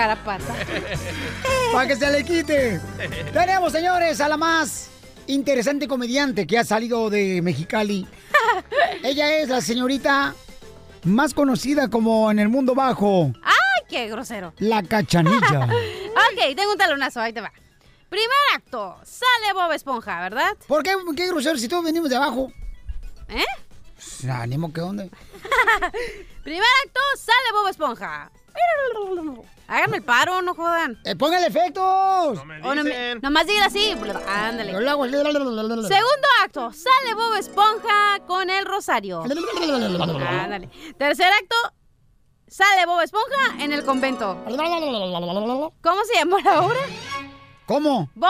Para que se le quite. Tenemos, señores, a la más interesante comediante que ha salido de Mexicali. Ella es la señorita más conocida como en el mundo bajo, ¡Ay, qué grosero! la cachanilla. Ok, tengo un talonazo, ahí te va. Primer acto, sale Bob Esponja, ¿verdad? ¿Por qué, qué grosero si todos venimos de abajo? ¿Eh? Ánimo, ¿qué onda? Primer acto, sale Bob Esponja. Háganme el paro, no jodan. Eh, ¡Póngale efectos! O no me- nomás diga así. Ándale. Yo lo hago así. Segundo acto, sale Bob Esponja con el rosario. Ándale. Tercer acto, sale Bob Esponja en el convento. ¿Cómo se llamó la obra? ¿Cómo? Bob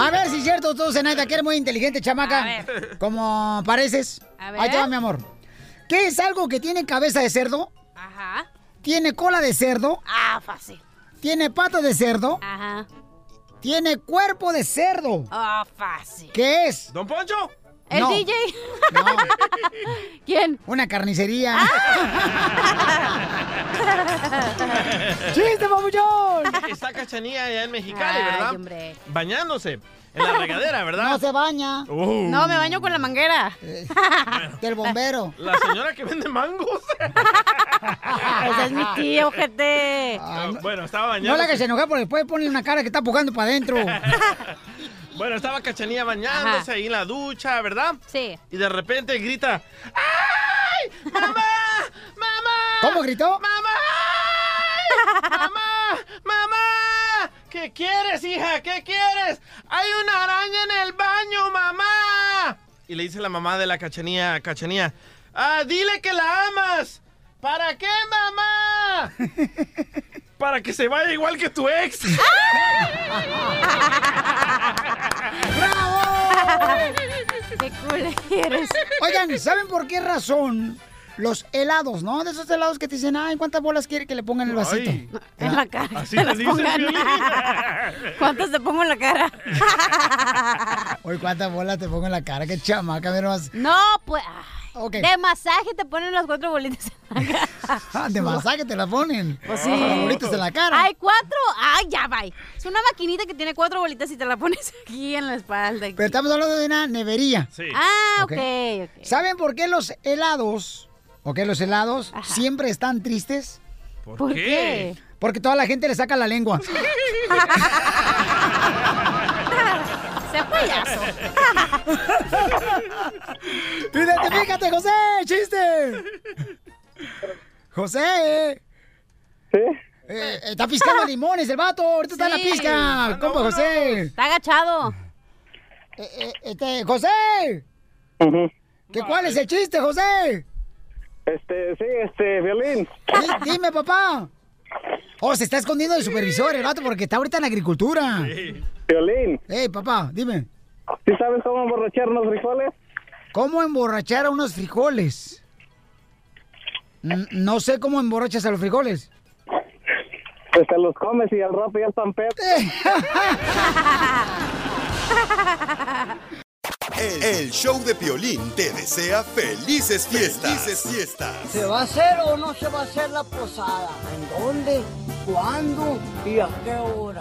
A ver si es cierto, tú, Zenaida, que eres muy inteligente, chamaca. Como pareces. A ver. Ahí te va, mi amor. ¿Qué es algo que tiene cabeza de cerdo? Ajá. ¿Tiene cola de cerdo? Ah, fácil. ¿Tiene patas de cerdo? Ajá. ¿Tiene cuerpo de cerdo? Ah, fácil. ¿Qué es? ¿Don Poncho? ¿El No. DJ? ¿Quién? Una carnicería. Ah. ¡Chiste, papuchón! Está Cachanía allá en Mexicali, Ay, ¿verdad? hombre. Bañándose en la regadera, ¿verdad? No se baña. Uh. No, me baño con la manguera. Del bombero. La señora que vende mangos. Ese es mi tío, gente. Ah, bueno, estaba No bañando. la que se enoja porque después pone una cara que está pujando para adentro. Bueno, estaba Cachanía bañándose Ajá. ahí en la ducha, ¿verdad? Sí. Y de repente grita, ¡Ay! ¡Mamá! ¡Mamá! ¿Cómo gritó? ¡Mamá! ¡Mamá! ¡Mamá! ¿Qué quieres, hija? ¿Qué quieres? ¡Hay una araña en el baño, mamá! Y le dice la mamá de la Cachanía, Cachanía, ¡Ah, dile que la amas! ¿Para qué, mamá? Para que se vaya igual que tu ex. ¡Qué cool eres! Oigan, ¿saben por qué razón los helados, no? De esos helados que te dicen, ay, ¿cuántas bolas quiere que le pongan en el vasito? Ay. En la cara. Así te las dice el pongan. Piolín. ¿Cuántas te pongo en la cara? Oye, ¿cuántas bolas te pongo en la cara? Qué chamaca, ver más. No, pues. De masaje te ponen las cuatro bolitas en la cara. Ah, de masaje te la ponen. Pues sí. Las bolitas en la cara. Hay cuatro. Ay, ya va. Es una maquinita que tiene cuatro bolitas y te la pones aquí en la espalda. Pero estamos hablando de una nevería. Ah, ok, Ok. ok. ¿Saben por qué los helados, o qué los helados siempre están tristes? ¿Por, ¿Por qué? Porque toda la gente le saca la lengua. Sea payaso. ¡Identifícate, José! ¡Chiste! ¡José! ¿Sí? Eh, está piscando limones el vato, ahorita está en la pizca, compa José. Está agachado. Eh, eh, este, José, ¿qué cuál es el chiste, José? Este, sí, este, violín. Di- dime, papá. Oh, se está escondiendo del supervisor el vato porque está ahorita en la agricultura. Violín. Ey, papá, dime. ¿Sí sabes cómo emborrachar unos frijoles? ¿Cómo emborrachar a unos frijoles? N- no sé cómo emborrachas a los frijoles. Pues te los comes y al rato ya están pedos. El, el show de Piolín te desea felices fiestas. Felices fiestas. ¿Se va a hacer o no se va a hacer la posada? ¿En dónde? ¿Cuándo? ¿Y a qué hora?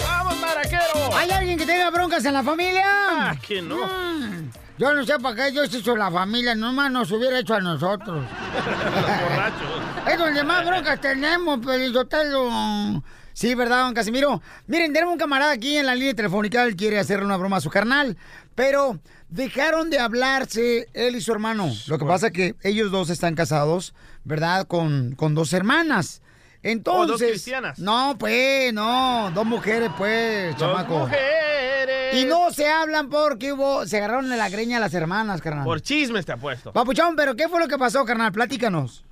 ¡Vamos, maraquero! ¿Hay alguien que tenga broncas en la familia? Ah, que no. Mm, Yo no sé para qué Dios hizo la familia, nomás nos hubiera hecho a nosotros. Es donde más broncas tenemos, Pelizotelo. Sí, ¿verdad, don Casimiro? Miren, tenemos un camarada aquí en la línea telefónica, él quiere hacerle una broma a su carnal, pero dejaron de hablarse él y su hermano. Lo que pasa es que ellos dos están casados, ¿verdad? Con, con dos hermanas. Entonces... dos cristianas. No, pues, no, dos mujeres, pues, Dos chamaco. mujeres. Y no se hablan porque hubo, se agarraron de la greña las hermanas, carnal. Por chismes te apuesto. Papuchón, pero ¿qué fue lo que pasó, carnal? Platícanos.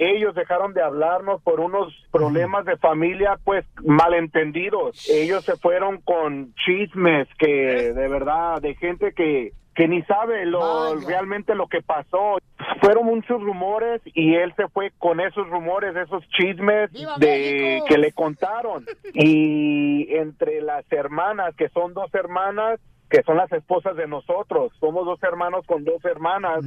Ellos dejaron de hablarnos por unos problemas de familia, pues malentendidos. Ellos se fueron con chismes que de verdad, de gente que que ni sabe lo realmente lo que pasó. Fueron muchos rumores y él se fue con esos rumores, esos chismes de que le contaron. Y entre las hermanas, que son dos hermanas, que son las esposas de nosotros, somos dos hermanos con dos hermanas.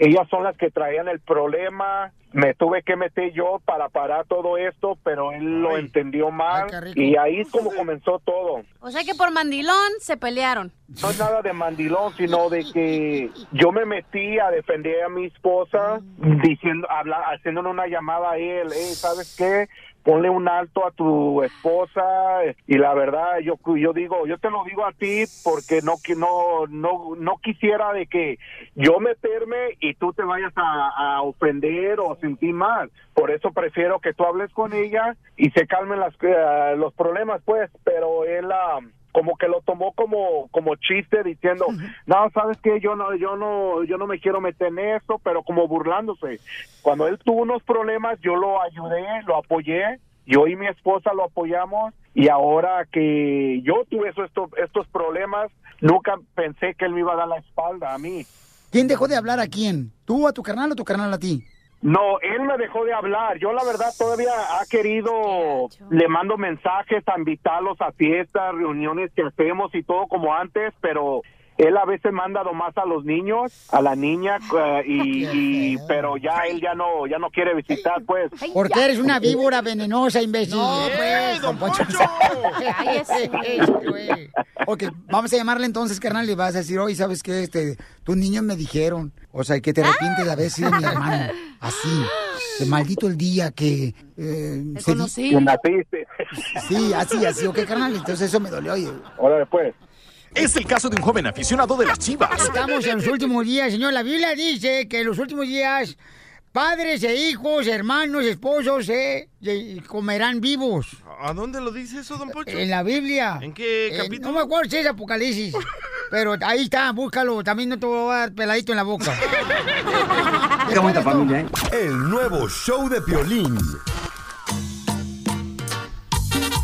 Ellas son las que traían el problema. Me tuve que meter yo para parar todo esto, pero él lo entendió mal. y ahí es como comenzó todo. O sea que por mandilón se pelearon. No es nada de mandilón, sino de que yo me metí a defender a mi esposa, diciendo, habla, haciéndole una llamada a él. Hey, ¿sabes qué? Ponle un alto a tu esposa y la verdad yo yo digo yo te lo digo a ti porque no no no no quisiera de que yo meterme y tú te vayas a, a ofender o sentir mal. Por eso prefiero que tú hables con ella y se calmen las eh, los problemas pues pero él ah, como que lo tomó como como chiste diciendo no sabes qué yo no yo no yo no me quiero meter en eso pero como burlándose cuando él tuvo unos problemas yo lo ayudé lo apoyé yo y mi esposa lo apoyamos y ahora que yo tuve eso, estos problemas nunca pensé que él me iba a dar la espalda a mí ¿Quién dejó de hablar a quién? ¿Tú a tu carnal o tu carnal a ti? No, él me dejó de hablar. Yo la verdad todavía ha querido, le mando mensajes a invitarlos a fiestas, reuniones que hacemos y todo como antes, pero él a veces manda nomás a los niños, a la niña eh, y, y- pero ya él ya no ya no quiere visitar pues. Porque eres una víbora venenosa, imbécil. No, pues, don Poncho. Ok, vamos a llamarle entonces, carnal, y vas a decir, oye, ¿sabes qué? Este, tus niños me dijeron, o sea, que te arrepientes de haber sido mi hermano. Así, de maldito el día que... Eh, se di- conocí. Que naciste. Sí, así, así, ok, carnal, entonces eso me dolió. oye. Ahora después. Es el caso de un joven aficionado de las chivas. Estamos en los últimos días, señor. La Biblia dice que en los últimos días padres e hijos, hermanos, esposos, eh, comerán vivos. ¿A dónde lo dice eso, don Poncho? En la Biblia. ¿En qué Eh, capítulo? no me acuerdo si es Apocalipsis. pero ahí está, búscalo. También no te voy a dar peladito en la boca. Qué bonita familia, ¿eh? El nuevo show de Piolín.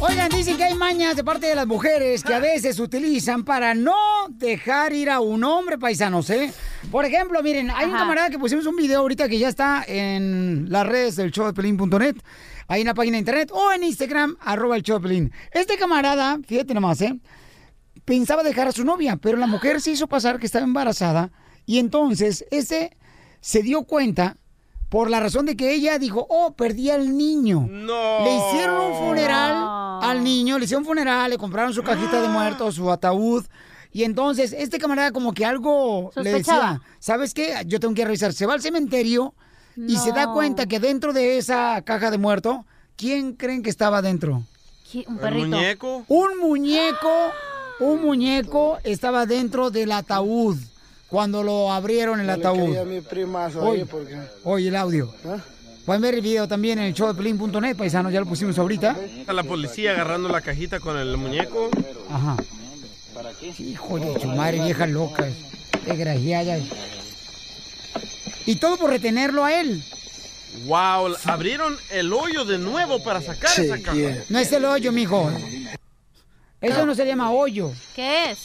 Oigan, dicen que hay mañas de parte de las mujeres que a veces utilizan para no dejar ir a un hombre paisanos, ¿eh? Por ejemplo, miren, hay un camarada que pusimos un video ahorita que ya está en las redes del show de Pelín.net, ahí en la página de internet o en Instagram, arroba el show de Pelín. Este camarada, fíjate nomás, ¿eh? Pensaba dejar a su novia, pero la mujer se hizo pasar que estaba embarazada y entonces ese se dio cuenta por la razón de que ella dijo, oh, perdí al niño. No. Le hicieron un funeral al niño, le hicieron un funeral, le compraron su cajita de muertos, su ataúd. Y entonces este camarada como que algo le decía, ¿sabes qué? Yo tengo que revisar. Se va al cementerio y se da cuenta que dentro de esa caja de muerto, ¿quién creen que estaba dentro? Un perrito. muñeco? Un muñeco, un muñeco estaba dentro del ataúd cuando lo abrieron el No ataúd. mi ahí porque- oye, el audio. Pueden ver el video también en el show de paisanos, ya lo pusimos ahorita. A la policía agarrando la cajita con el muñeco. Ajá. Hijo de su madre, viejas locas. Desgraciadas. Y todo por retenerlo a él. Wow, abrieron el hoyo de nuevo para sacar esa caja. No es el hoyo, mijo. Eso no se llama hoyo. ¿Qué es?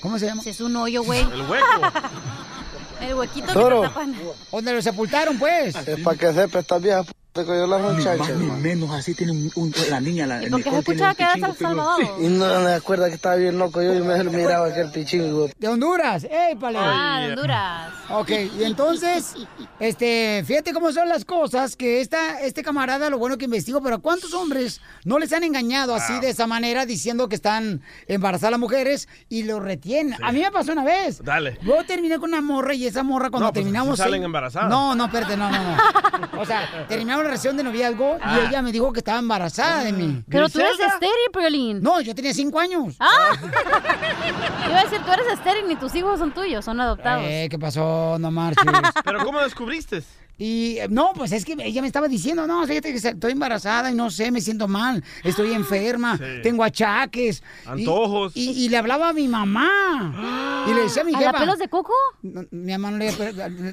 ¿Cómo se llama? Es un hoyo, güey. El hueco. El huequito Toro. que te tapan. ¿Dónde lo sepultaron, pues? Es para que sepa esta vieja que yo la muchacha. Ni más ni menos, así tiene un, un- la niña, la ¿Y por qué se escuchaba que eras El Salvador? Y no me acuerda que estaba bien loco yo y me miraba aquel pichingo. De Honduras, ¡ey, pale! Ah, de Honduras. Ok, y entonces, este, fíjate cómo son las cosas, que esta, este camarada, lo bueno que investigó, pero ¿cuántos hombres no les han engañado así de esa manera diciendo que están embarazadas las mujeres y lo retienen? A mí me pasó una vez. Dale. Yo terminé con una morra y esa morra cuando No, pues, terminamos... sí salen embarazadas. No, no, espérate, no, no, no. O sea, terminamos la relación de noviazgo Ah. y ella me dijo que estaba embarazada de mí. Pero tú eres estéril, Piolín. No, yo tenía cinco años. Ah. Iba a decir, tú eres estéril, ni tus hijos son tuyos, son adoptados. Eh, ¿qué pasó? No marches. Pero ¿cómo descubriste? Y eh, no, pues es que ella me estaba diciendo, no, fíjate que estoy embarazada y no sé, me siento mal, estoy enferma, Sí. tengo achaques. Antojos. Y, y le hablaba a mi mamá. Y le decía a mi ¿A jefa. la pelos de coco? No, mi mamá no le,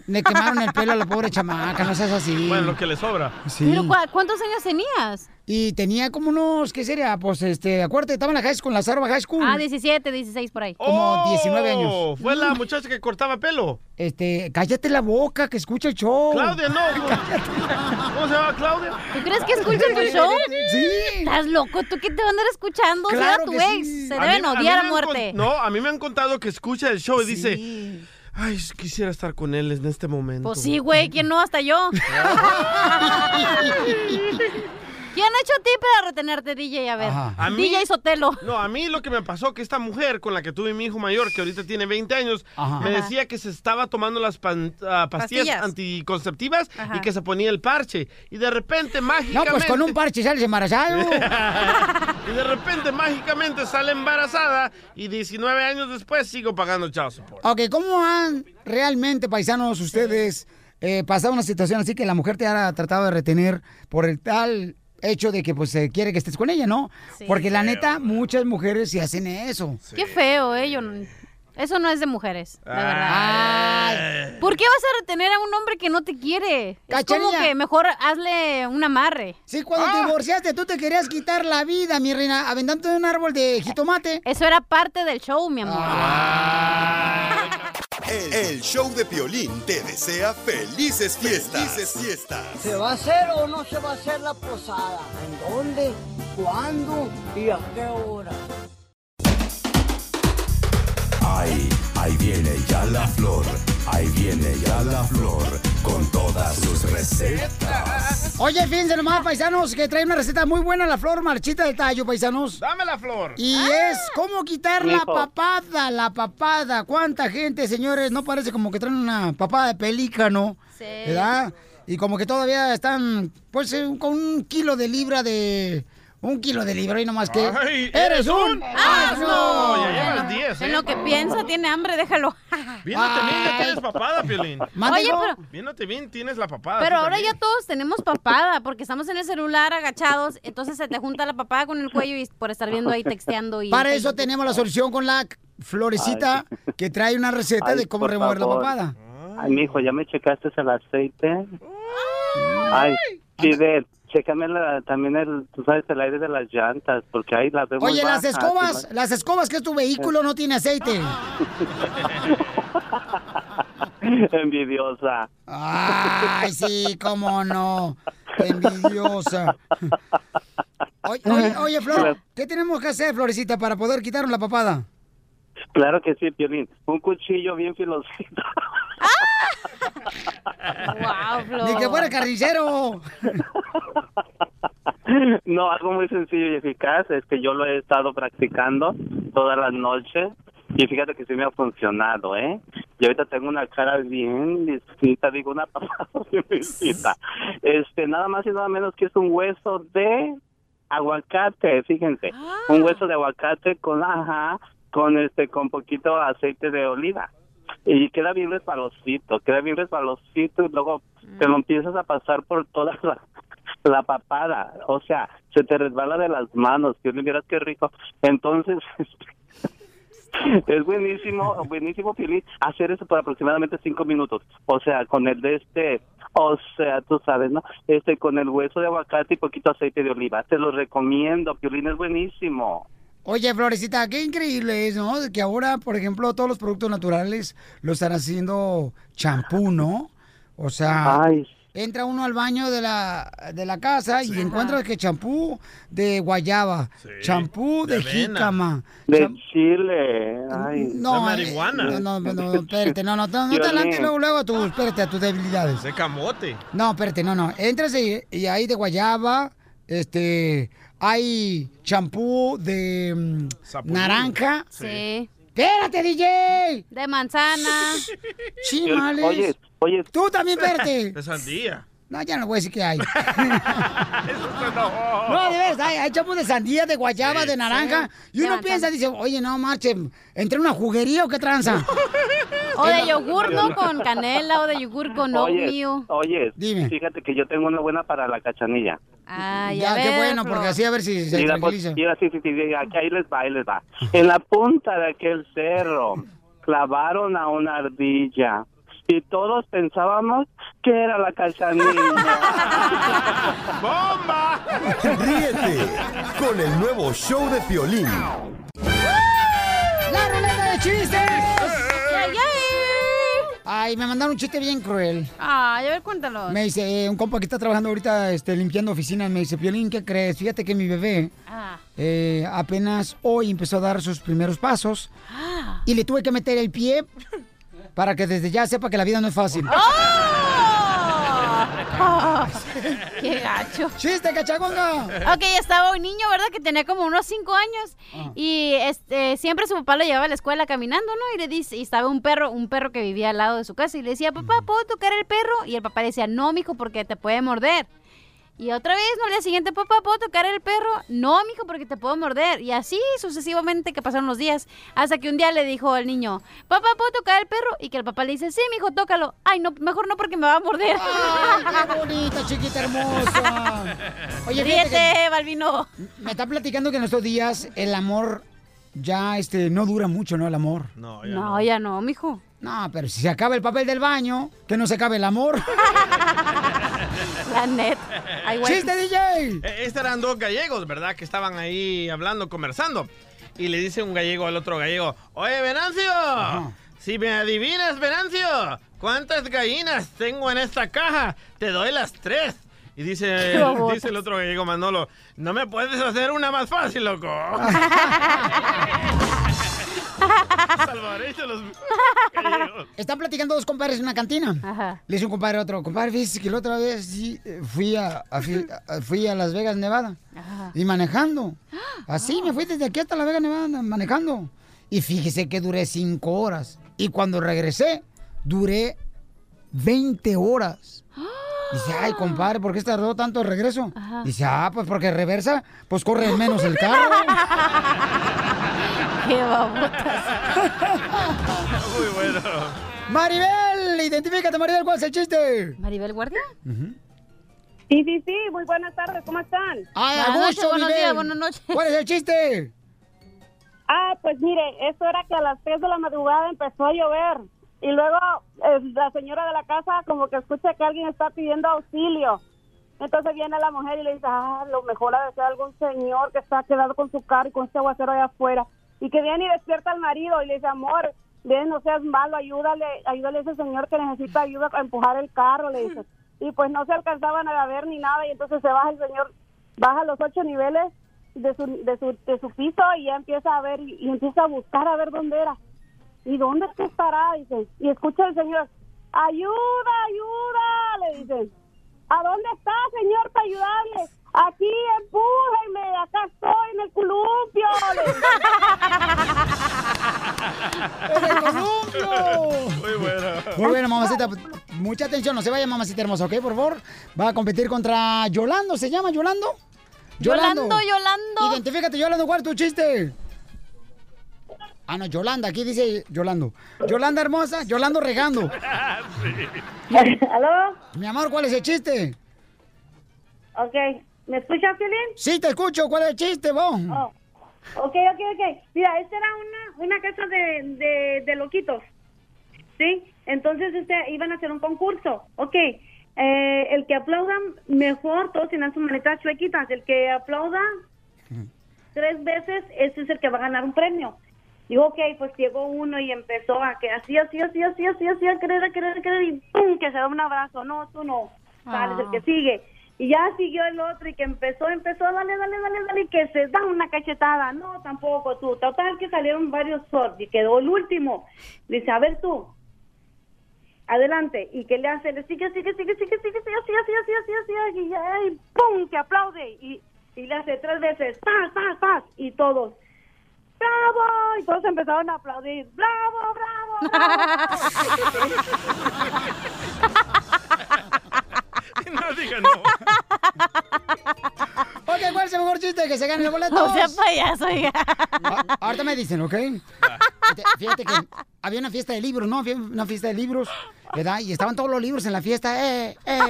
le quemaron el pelo a la pobre chamaca, no seas así. Bueno, lo que le sobra. Sí. ¿Pero cuántos años tenías? Y tenía como unos, ¿qué sería? Pues, este, acuérdate, estaba en la high school, en la Sarva High School. Ah, 17, 16 por ahí. Como 19 años. Oh, Fue la muchacha que cortaba pelo. Este, cállate la boca, que escucha el show. Claudia, no. ¿Cómo se llama Claudia? ¿Tú crees que escuchan tu show? Sí. ¿Estás loco? ¿Tú qué te van a andar escuchando? Claro Será tu que ex. sí. Se A deben mí- a mí odiar a muerte. No, a mí me han contado que escucha el show y dice, ay, quisiera estar con él en este momento. Pues sí, güey. ¿Quién no? Hasta yo. ¿Quién ha hecho a ti para retenerte, DJ? A ver. A mí- DJ Sotelo. No, a mí lo que me pasó que esta mujer con la que tuve mi hijo mayor, que ahorita tiene 20 años, Ajá. me decía que se estaba tomando las pan- ah, pastillas, Pastillas. anticonceptivas Ajá. y que se ponía el parche. Y de repente, mágicamente... No, pues con un parche sales embarazado. y de repente, mágicamente, sale embarazada y 19 años después sigo pagando child support. ok, ¿cómo han realmente, paisanos, ustedes eh, pasado una situación así que la mujer te ha tratado de retener por el tal hecho de que pues eh, quiere que estés con ella, ¿no? Sí. Porque la neta, muchas mujeres sí hacen eso. Qué feo, eh. Yo no- Eso no es de mujeres, la Ah. verdad. ¿Por qué vas a retener a un hombre que no te quiere? Es como Cachanilla. que mejor hazle un amarre. Sí, cuando te divorciaste, tú te querías quitar la vida, mi reina, aventándote de un árbol de jitomate. Eso era parte del show, mi amor. El, el show de Piolín te desea felices fiestas. Felices fiestas. ¿Se va a hacer o no se va a hacer la posada? ¿En dónde? ¿Cuándo? ¿Y a qué hora? Ahí, ahí viene ya la flor. Ahí viene ya la flor con todas sus recetas. Oye, fíjense nomás, paisanos, que trae una receta muy buena, la flor marchita de tallo, paisanos. Dame la flor. Y es cómo quitar la Hijo. papada, la papada. ¿Cuánta gente, señores? No parece como que traen una papada de pelícano, Sí. ¿verdad? Y como que todavía están, pues, eh, con un kilo de libra de... Un kilo de libra y nomás que... Ay, ¡Eres un asno! Ya llevas 10, En ¿eh? lo que piensa, tiene hambre, déjalo. Viéndote bien, ya tienes papada, Piolín. Oye, pero, Viéndote bien, tienes la papada. pero ahora también. ya todos tenemos papada, porque estamos en el celular agachados, entonces se te junta la papada con el cuello y por estar viendo ahí texteando y... Para eso tenemos la solución con la florecita que trae una receta Ay, de cómo remover favor. la papada. Ay, mijo, ¿ya me checaste el aceite? Ay, Fidel, chécame la- también el, tú sabes, el aire de las llantas, porque ahí las vemos Oye, las escobas, las escobas que es tu vehículo no tiene aceite. Envidiosa. Ay, sí, cómo no. Envidiosa. Oye, oye, oye, Flor, ¿qué tenemos que hacer, Florecita, para poder quitarnos la papada? Claro que sí, Piolín. Un cuchillo bien filosito. Wow, Flor. Ni que fuera carnicero. No, algo muy sencillo y eficaz es que yo lo he estado practicando todas las noches y fíjate que sí me ha funcionado, ¿eh? Y ahorita tengo una cara bien distinta, digo una papada bien distinta. Este, nada más y nada menos que es un hueso de aguacate, fíjense, un hueso de aguacate con, ajá, con este, con poquito aceite de oliva. Y queda bien resbalosito, queda bien resbalosito y luego te lo empiezas a pasar por toda la, la papada, o sea, se te resbala de las manos, que vieras qué rico. Entonces, es buenísimo, buenísimo, Fili, hacer eso por aproximadamente cinco minutos. O sea, con el de este, o sea, tú sabes, ¿no? Este, con el hueso de aguacate y poquito aceite de oliva. Te lo recomiendo, Piolín, es buenísimo. Oye, Florecita, qué increíble es, ¿no? De que ahora, por ejemplo, todos los productos naturales lo están haciendo champú, ¿no? O sea, Ay. entra uno al baño de la, de la casa y encuentra que champú de guayaba, champú de, de jícama. De chile, ay. No, eh, No, no, no, espérate, no, no, no, no te adelantes luego, luego a tu, espérate, a tus debilidades. De camote. No, espérate, no, no. Entras y, y ahí de guayaba, este, hay champú de mm, naranja. Sí. Espérate, DJ. De manzana. Chimales. Oye, oye. Tú también, espérate. De sandía. No, ya no voy a decir que hay. Eso no. No, de veras, hay, hay champú de sandía, de guayaba, de naranja. Y uno piensa, dice, oye, no, marche, ¿entré en una juguería o qué tranza? O de yogur, ¿no? Con canela o de yogur con Oye, oye, fíjate que yo tengo una buena para la cachanilla. Ay, Ya, a qué bueno, Flor. porque así a ver si se Mira, pues, tranquiliza. mira, sí, sí, sí, aquí ahí les va, ahí les va. En la punta de aquel cerro clavaron a una ardilla y todos pensábamos que era la cachanilla. ¡Bomba! Ríete con el nuevo show de Piolín. ¡La ruleta de chistes! Ay, me mandaron un chiste bien cruel. Ay, a ver, cuéntalo. Me dice, eh, un compa que está trabajando ahorita este, limpiando oficinas, me dice, Piolín, ¿qué crees? Fíjate que mi bebé Ah. eh, apenas hoy empezó a dar sus primeros pasos Ah. y le tuve que meter el pie para que desde ya sepa que la vida no es fácil. ¡Oh! ¡Qué gacho! ¡Chiste, cachagonga! Ok, estaba un niño, ¿verdad? Que tenía como unos 5 años. Ah. Y este siempre su papá lo llevaba a la escuela caminando, ¿no? Y le dice, y estaba un perro, un perro que vivía al lado de su casa. Y le decía, papá, ¿puedo tocar el perro? Y el papá le decía, no, mijo, porque te puede morder. Y otra vez, no, al día siguiente, papá, ¿puedo tocar el perro? No, mijo, porque te puedo morder. Y así sucesivamente que pasaron los días. Hasta que un día le dijo al niño, papá, ¿puedo tocar el perro? Y que el papá le dice, sí, mijo, tócalo. Ay, no, mejor no porque me va a morder. ¡Ay, qué bonita, chiquita hermosa! Oye, fíjate Ríete, Balvino. Me está platicando que en estos días el amor ya este, no dura mucho, ¿no? El amor. No, No, ya no, mijo. No, pero si se acaba el papel del baño, que no se acabe el amor. La net. Ay, güey. ¡Chiste, DJ! Eh, Estos eran dos gallegos, ¿verdad? Que estaban ahí hablando, conversando. Y le dice un gallego al otro gallego, oye, Venancio, si me adivinas, Venancio, ¿cuántas gallinas tengo en esta caja? Te doy las tres. Y dice, dice el otro gallego, Manolo, no me puedes hacer una más fácil, loco. Salvadoreño los gallegos. Están platicando dos compadres en una cantina. Le dice un compadre a otro, compadre, fíjese que la otra vez sí, eh, fui a, a- fui, a- fui a Las Vegas, Nevada. Y manejando. Así me fui desde aquí hasta Las Vegas, Nevada, manejando. Y fíjese que duré cinco horas. Y cuando regresé, duré 20 horas. Dice, ay, compadre, ¿por qué se tardó tanto el regreso? Dice, ah, pues porque reversa, pues corre menos el carro. Qué babotas. Muy bueno. Maribel, identifícate, Maribel, ¿cuál es el chiste? ¿Maribel Guardia? Sí, sí, sí, muy buenas tardes, ¿cómo están? Ay, a Buenas noches, gusto, buenos Maribel. días, buenas noches. ¿Cuál es el chiste? Ah, pues mire, eso era que a las 3 de la madrugada empezó a llover y luego eh, la señora de la casa como que escucha que alguien está pidiendo auxilio. Entonces viene la mujer y le dice, ah, lo mejor ha de ser algún señor que está quedado con su carro y con este aguacero allá afuera. Y que viene y despierta al marido y le dice, amor, ven, no seas malo, ayúdale, ayúdale a ese señor que necesita ayuda a empujar el carro, le dice. Y pues no se alcanzaban a ver ni nada y entonces se baja el señor, baja los ocho niveles de su, de su, de su piso y ya empieza a ver y, y empieza a buscar a ver dónde era. ¿Y dónde es que estará? Dice. Y escucha el señor, ayuda, ayuda, le dicen. ¿A dónde está, señor, para ayudarle? Aquí, empújenme, acá estoy en el columpio. ¡En el columpio! Muy bueno. Muy bueno, mamacita. Mucha atención, no se vaya, mamacita hermosa, ¿ok? Por favor. Va a competir contra Yolando, ¿se llama Yolando? Yolando, Yolando. Identifícate, Yolando, ¿cuál es tu chiste? Ah, no, Yolanda, aquí dice Yolando. Yolanda hermosa, Yolando regando. ¿Aló? Mi amor, ¿cuál es el chiste? Ok, ¿me escuchas, Piolín? Sí, te escucho, ¿cuál es el chiste, vos? Oh, ok, ok, ok. Mira, esta era una, una casa de, de, de loquitos, ¿sí? Entonces este, iban a hacer un concurso. Ok, eh, el que aplaudan mejor, todos tienen sus manitas chuequitas. El que aplauda tres veces, ese es el que va a ganar un premio. Digo, ok, pues llegó uno y empezó a que así, así, así, así, así, así, a querer, a querer, a querer, y ¡pum! que se da un abrazo. No, tú no. Sales Ah. el que sigue. Y ya siguió el otro y que empezó, empezó, dale, dale, dale, dale, y que se da una cachetada. No, tampoco tú. Total que salieron varios sordos y quedó el último. Dice, a ver tú, adelante. ¿Y qué le hace? Le sigue, sigue, sigue, sigue, sigue, sigue, así, así, así, así, así, y ya, y ¡pum! que aplaude. Y, y le hace tres veces, ¡paz, paz, paz! Y todos, ¡bravo! Y todos empezaron a aplaudir, ¡bravo, bravo, No diga no. Ok, ¿cuál es el mejor chiste? Que se gane el boleto. No sea payaso, oiga. A- Ahorita me dicen, ¿ok? Fíjate, Fíjate que había una fiesta de libros, ¿no? Había una fiesta de libros, ¿verdad? Y estaban todos los libros en la fiesta. ¡Eh, eh, eh!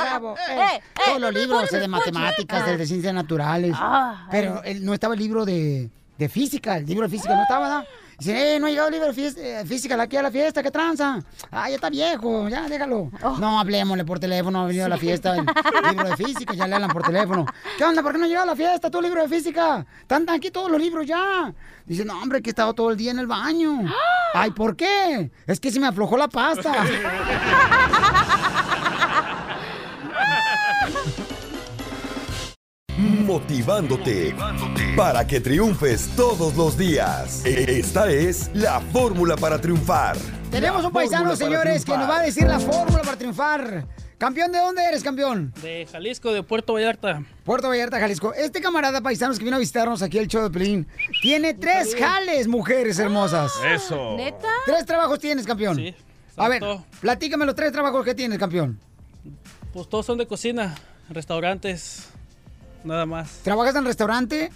¡Bravo! Eh. Todos los libros eh, de matemáticas, de, de ciencias naturales. Ah, Pero no estaba el libro de, de física, el libro de física no estaba, ¿verdad? Dice, eh, no ha llegado el libro de eh, física aquí a la fiesta, ¿qué tranza? Ah, ya está viejo, ya, déjalo. No, hablemosle por teléfono, ha venido a la fiesta el libro de física, ya le hablan por teléfono. ¿Qué onda? ¿Por qué no ha llegado a la fiesta tu libro de física? Están aquí todos los libros ya. Dice, no, hombre, que he estado todo el día en el baño. Ay, ¿por qué? Es que se me aflojó la pasta. Motivándote para que triunfes todos los días. Esta es la fórmula para triunfar. Tenemos La un paisano, señores, que nos va a decir la fórmula para triunfar. Campeón, ¿de dónde eres, campeón? De Jalisco, de Puerto Vallarta. Puerto Vallarta, Jalisco. Este camarada paisanos que vino a visitarnos aquí el show de Pelín tiene tres jales, mujeres hermosas. Eso. ¿Neta? ¿Tres trabajos tienes, campeón? Sí, A ver, platícame los tres trabajos que tienes, campeón. Pues todos son de cocina, restaurantes, nada más. ¿Trabajas en restaurante?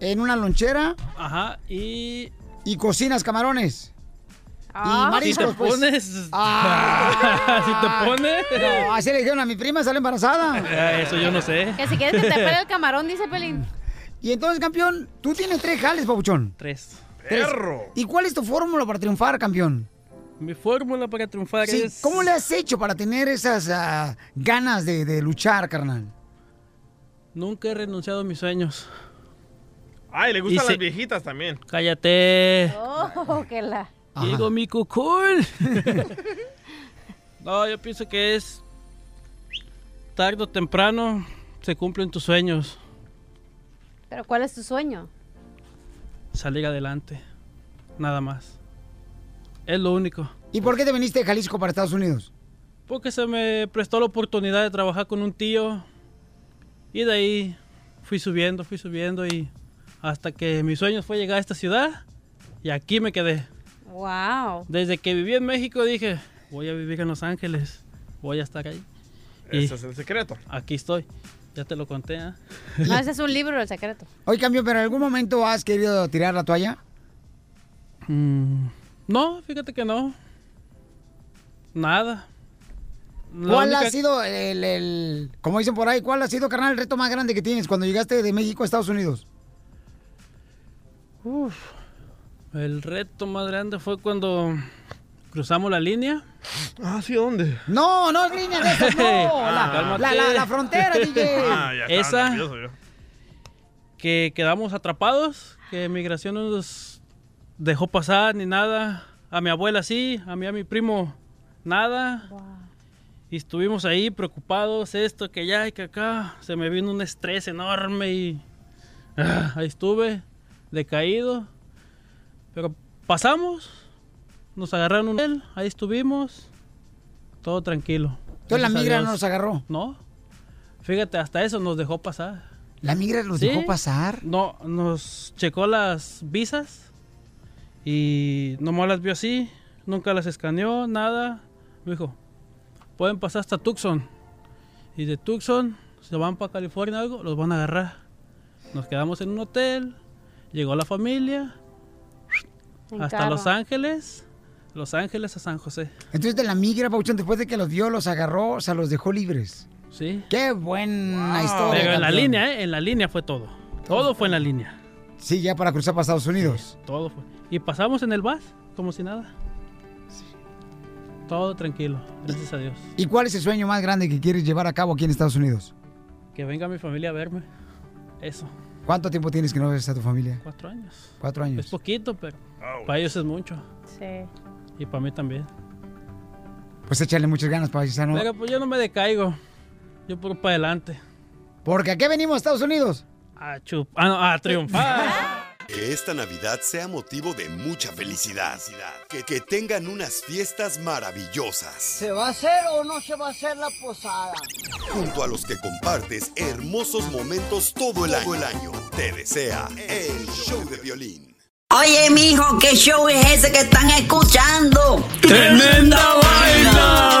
¿En una lonchera? Ajá, y... ¿Y cocinas camarones? Ah. ¿Y mariscos, Si te pues? pones- Ah. Si te pones. No, así le dijeron a mi prima, sale embarazada. Eso yo no sé. Que si quieres que te pele el camarón, dice Pelín. Y entonces, campeón, tú tienes tres jales, papuchón. Tres. Tres. ¿Y cuál es tu fórmula para triunfar, campeón? Mi fórmula para triunfar Sí, es... ¿Cómo le has hecho para tener esas ah, ganas de, de luchar, carnal? Nunca he renunciado a mis sueños. Ay, le Y gustan se- las viejitas también. Cállate. Oh, que la. Digo mi cucún. no, yo pienso que es tarde o temprano se cumplen tus sueños, Pero ¿cuál es tu sueño? salir adelante, nada más. Es lo único. ¿Y por qué te viniste de Jalisco para Estados Unidos? Porque se me prestó la oportunidad de trabajar con un tío y de ahí fui subiendo, fui subiendo y hasta que mi sueño fue llegar a esta ciudad y aquí me quedé. Wow. Desde que viví en México dije, voy a vivir en Los Ángeles, voy a estar ahí. Ese es el secreto. Aquí estoy, ya te lo conté. ¿ah? No, ese es un libro, el secreto. Oye, campeón, ¿pero en algún momento has querido tirar la toalla? Mm, no, fíjate que no. Nada. La ¿Cuál única- ha sido el, el- como dicen por ahí, cuál ha sido, carnal, el reto más grande que tienes cuando llegaste de México a Estados Unidos? Uf, el reto más grande fue cuando cruzamos la línea. Ah, ¿sí? ¿Dónde? No, no es línea de esas, no. la, Cálmate. la, la- la frontera, DJ. Ah, ya Esa yo. que quedamos atrapados, que migración no nos dejó pasar ni nada. A mi abuela sí, a mí a mi primo nada. Y estuvimos ahí preocupados, esto, que allá y que acá. Se me vino un estrés enorme y ah, ahí estuve, decaído. Pero pasamos, nos agarraron un hotel, ahí estuvimos, todo tranquilo. Entonces la migra no nos agarró. No, fíjate, hasta eso nos dejó pasar. ¿La migra Sí. dejó pasar? No, nos checó las visas y nomás las vio así, nunca las escaneó, nada. Me dijo, pueden pasar hasta Tucson. Y de Tucson, se van para California o algo, los van a agarrar. Nos quedamos en un hotel, llegó la familia, En hasta carro. Los Ángeles, Los Ángeles a San José. Entonces de la migra, Pauchón, después de que los vio, los agarró, o sea, los dejó libres. Sí. Qué buena historia. Pero en la línea, ¿eh? En la línea fue todo. Todo fue en la línea. Sí, ya para cruzar para Estados Unidos. Todo fue. Y pasamos en el bus, como si nada. Todo tranquilo, gracias a Dios. ¿Y cuál es el sueño más grande que quieres llevar a cabo aquí en Estados Unidos? Que venga mi familia a verme. Eso, ¿Cuánto tiempo tienes que no ves a tu familia? cuatro años. Cuatro años. Es poquito, pero para ellos es mucho. Sí. Y para mí también. Pues échale muchas ganas, paisano. Pero pues yo no me decaigo. Yo puro para adelante. Porque aquí venimos a Estados Unidos. A chup... Ah, no, a triunfar. Que esta Navidad sea motivo de mucha felicidad. Que, que tengan unas fiestas maravillosas. ¿Se va a hacer o no se va a hacer la posada? Junto a los que compartes hermosos momentos todo el año. el año. Te desea el show de violín. Oye, mijo, ¿qué show es ese que están escuchando? ¡Tremenda vaina!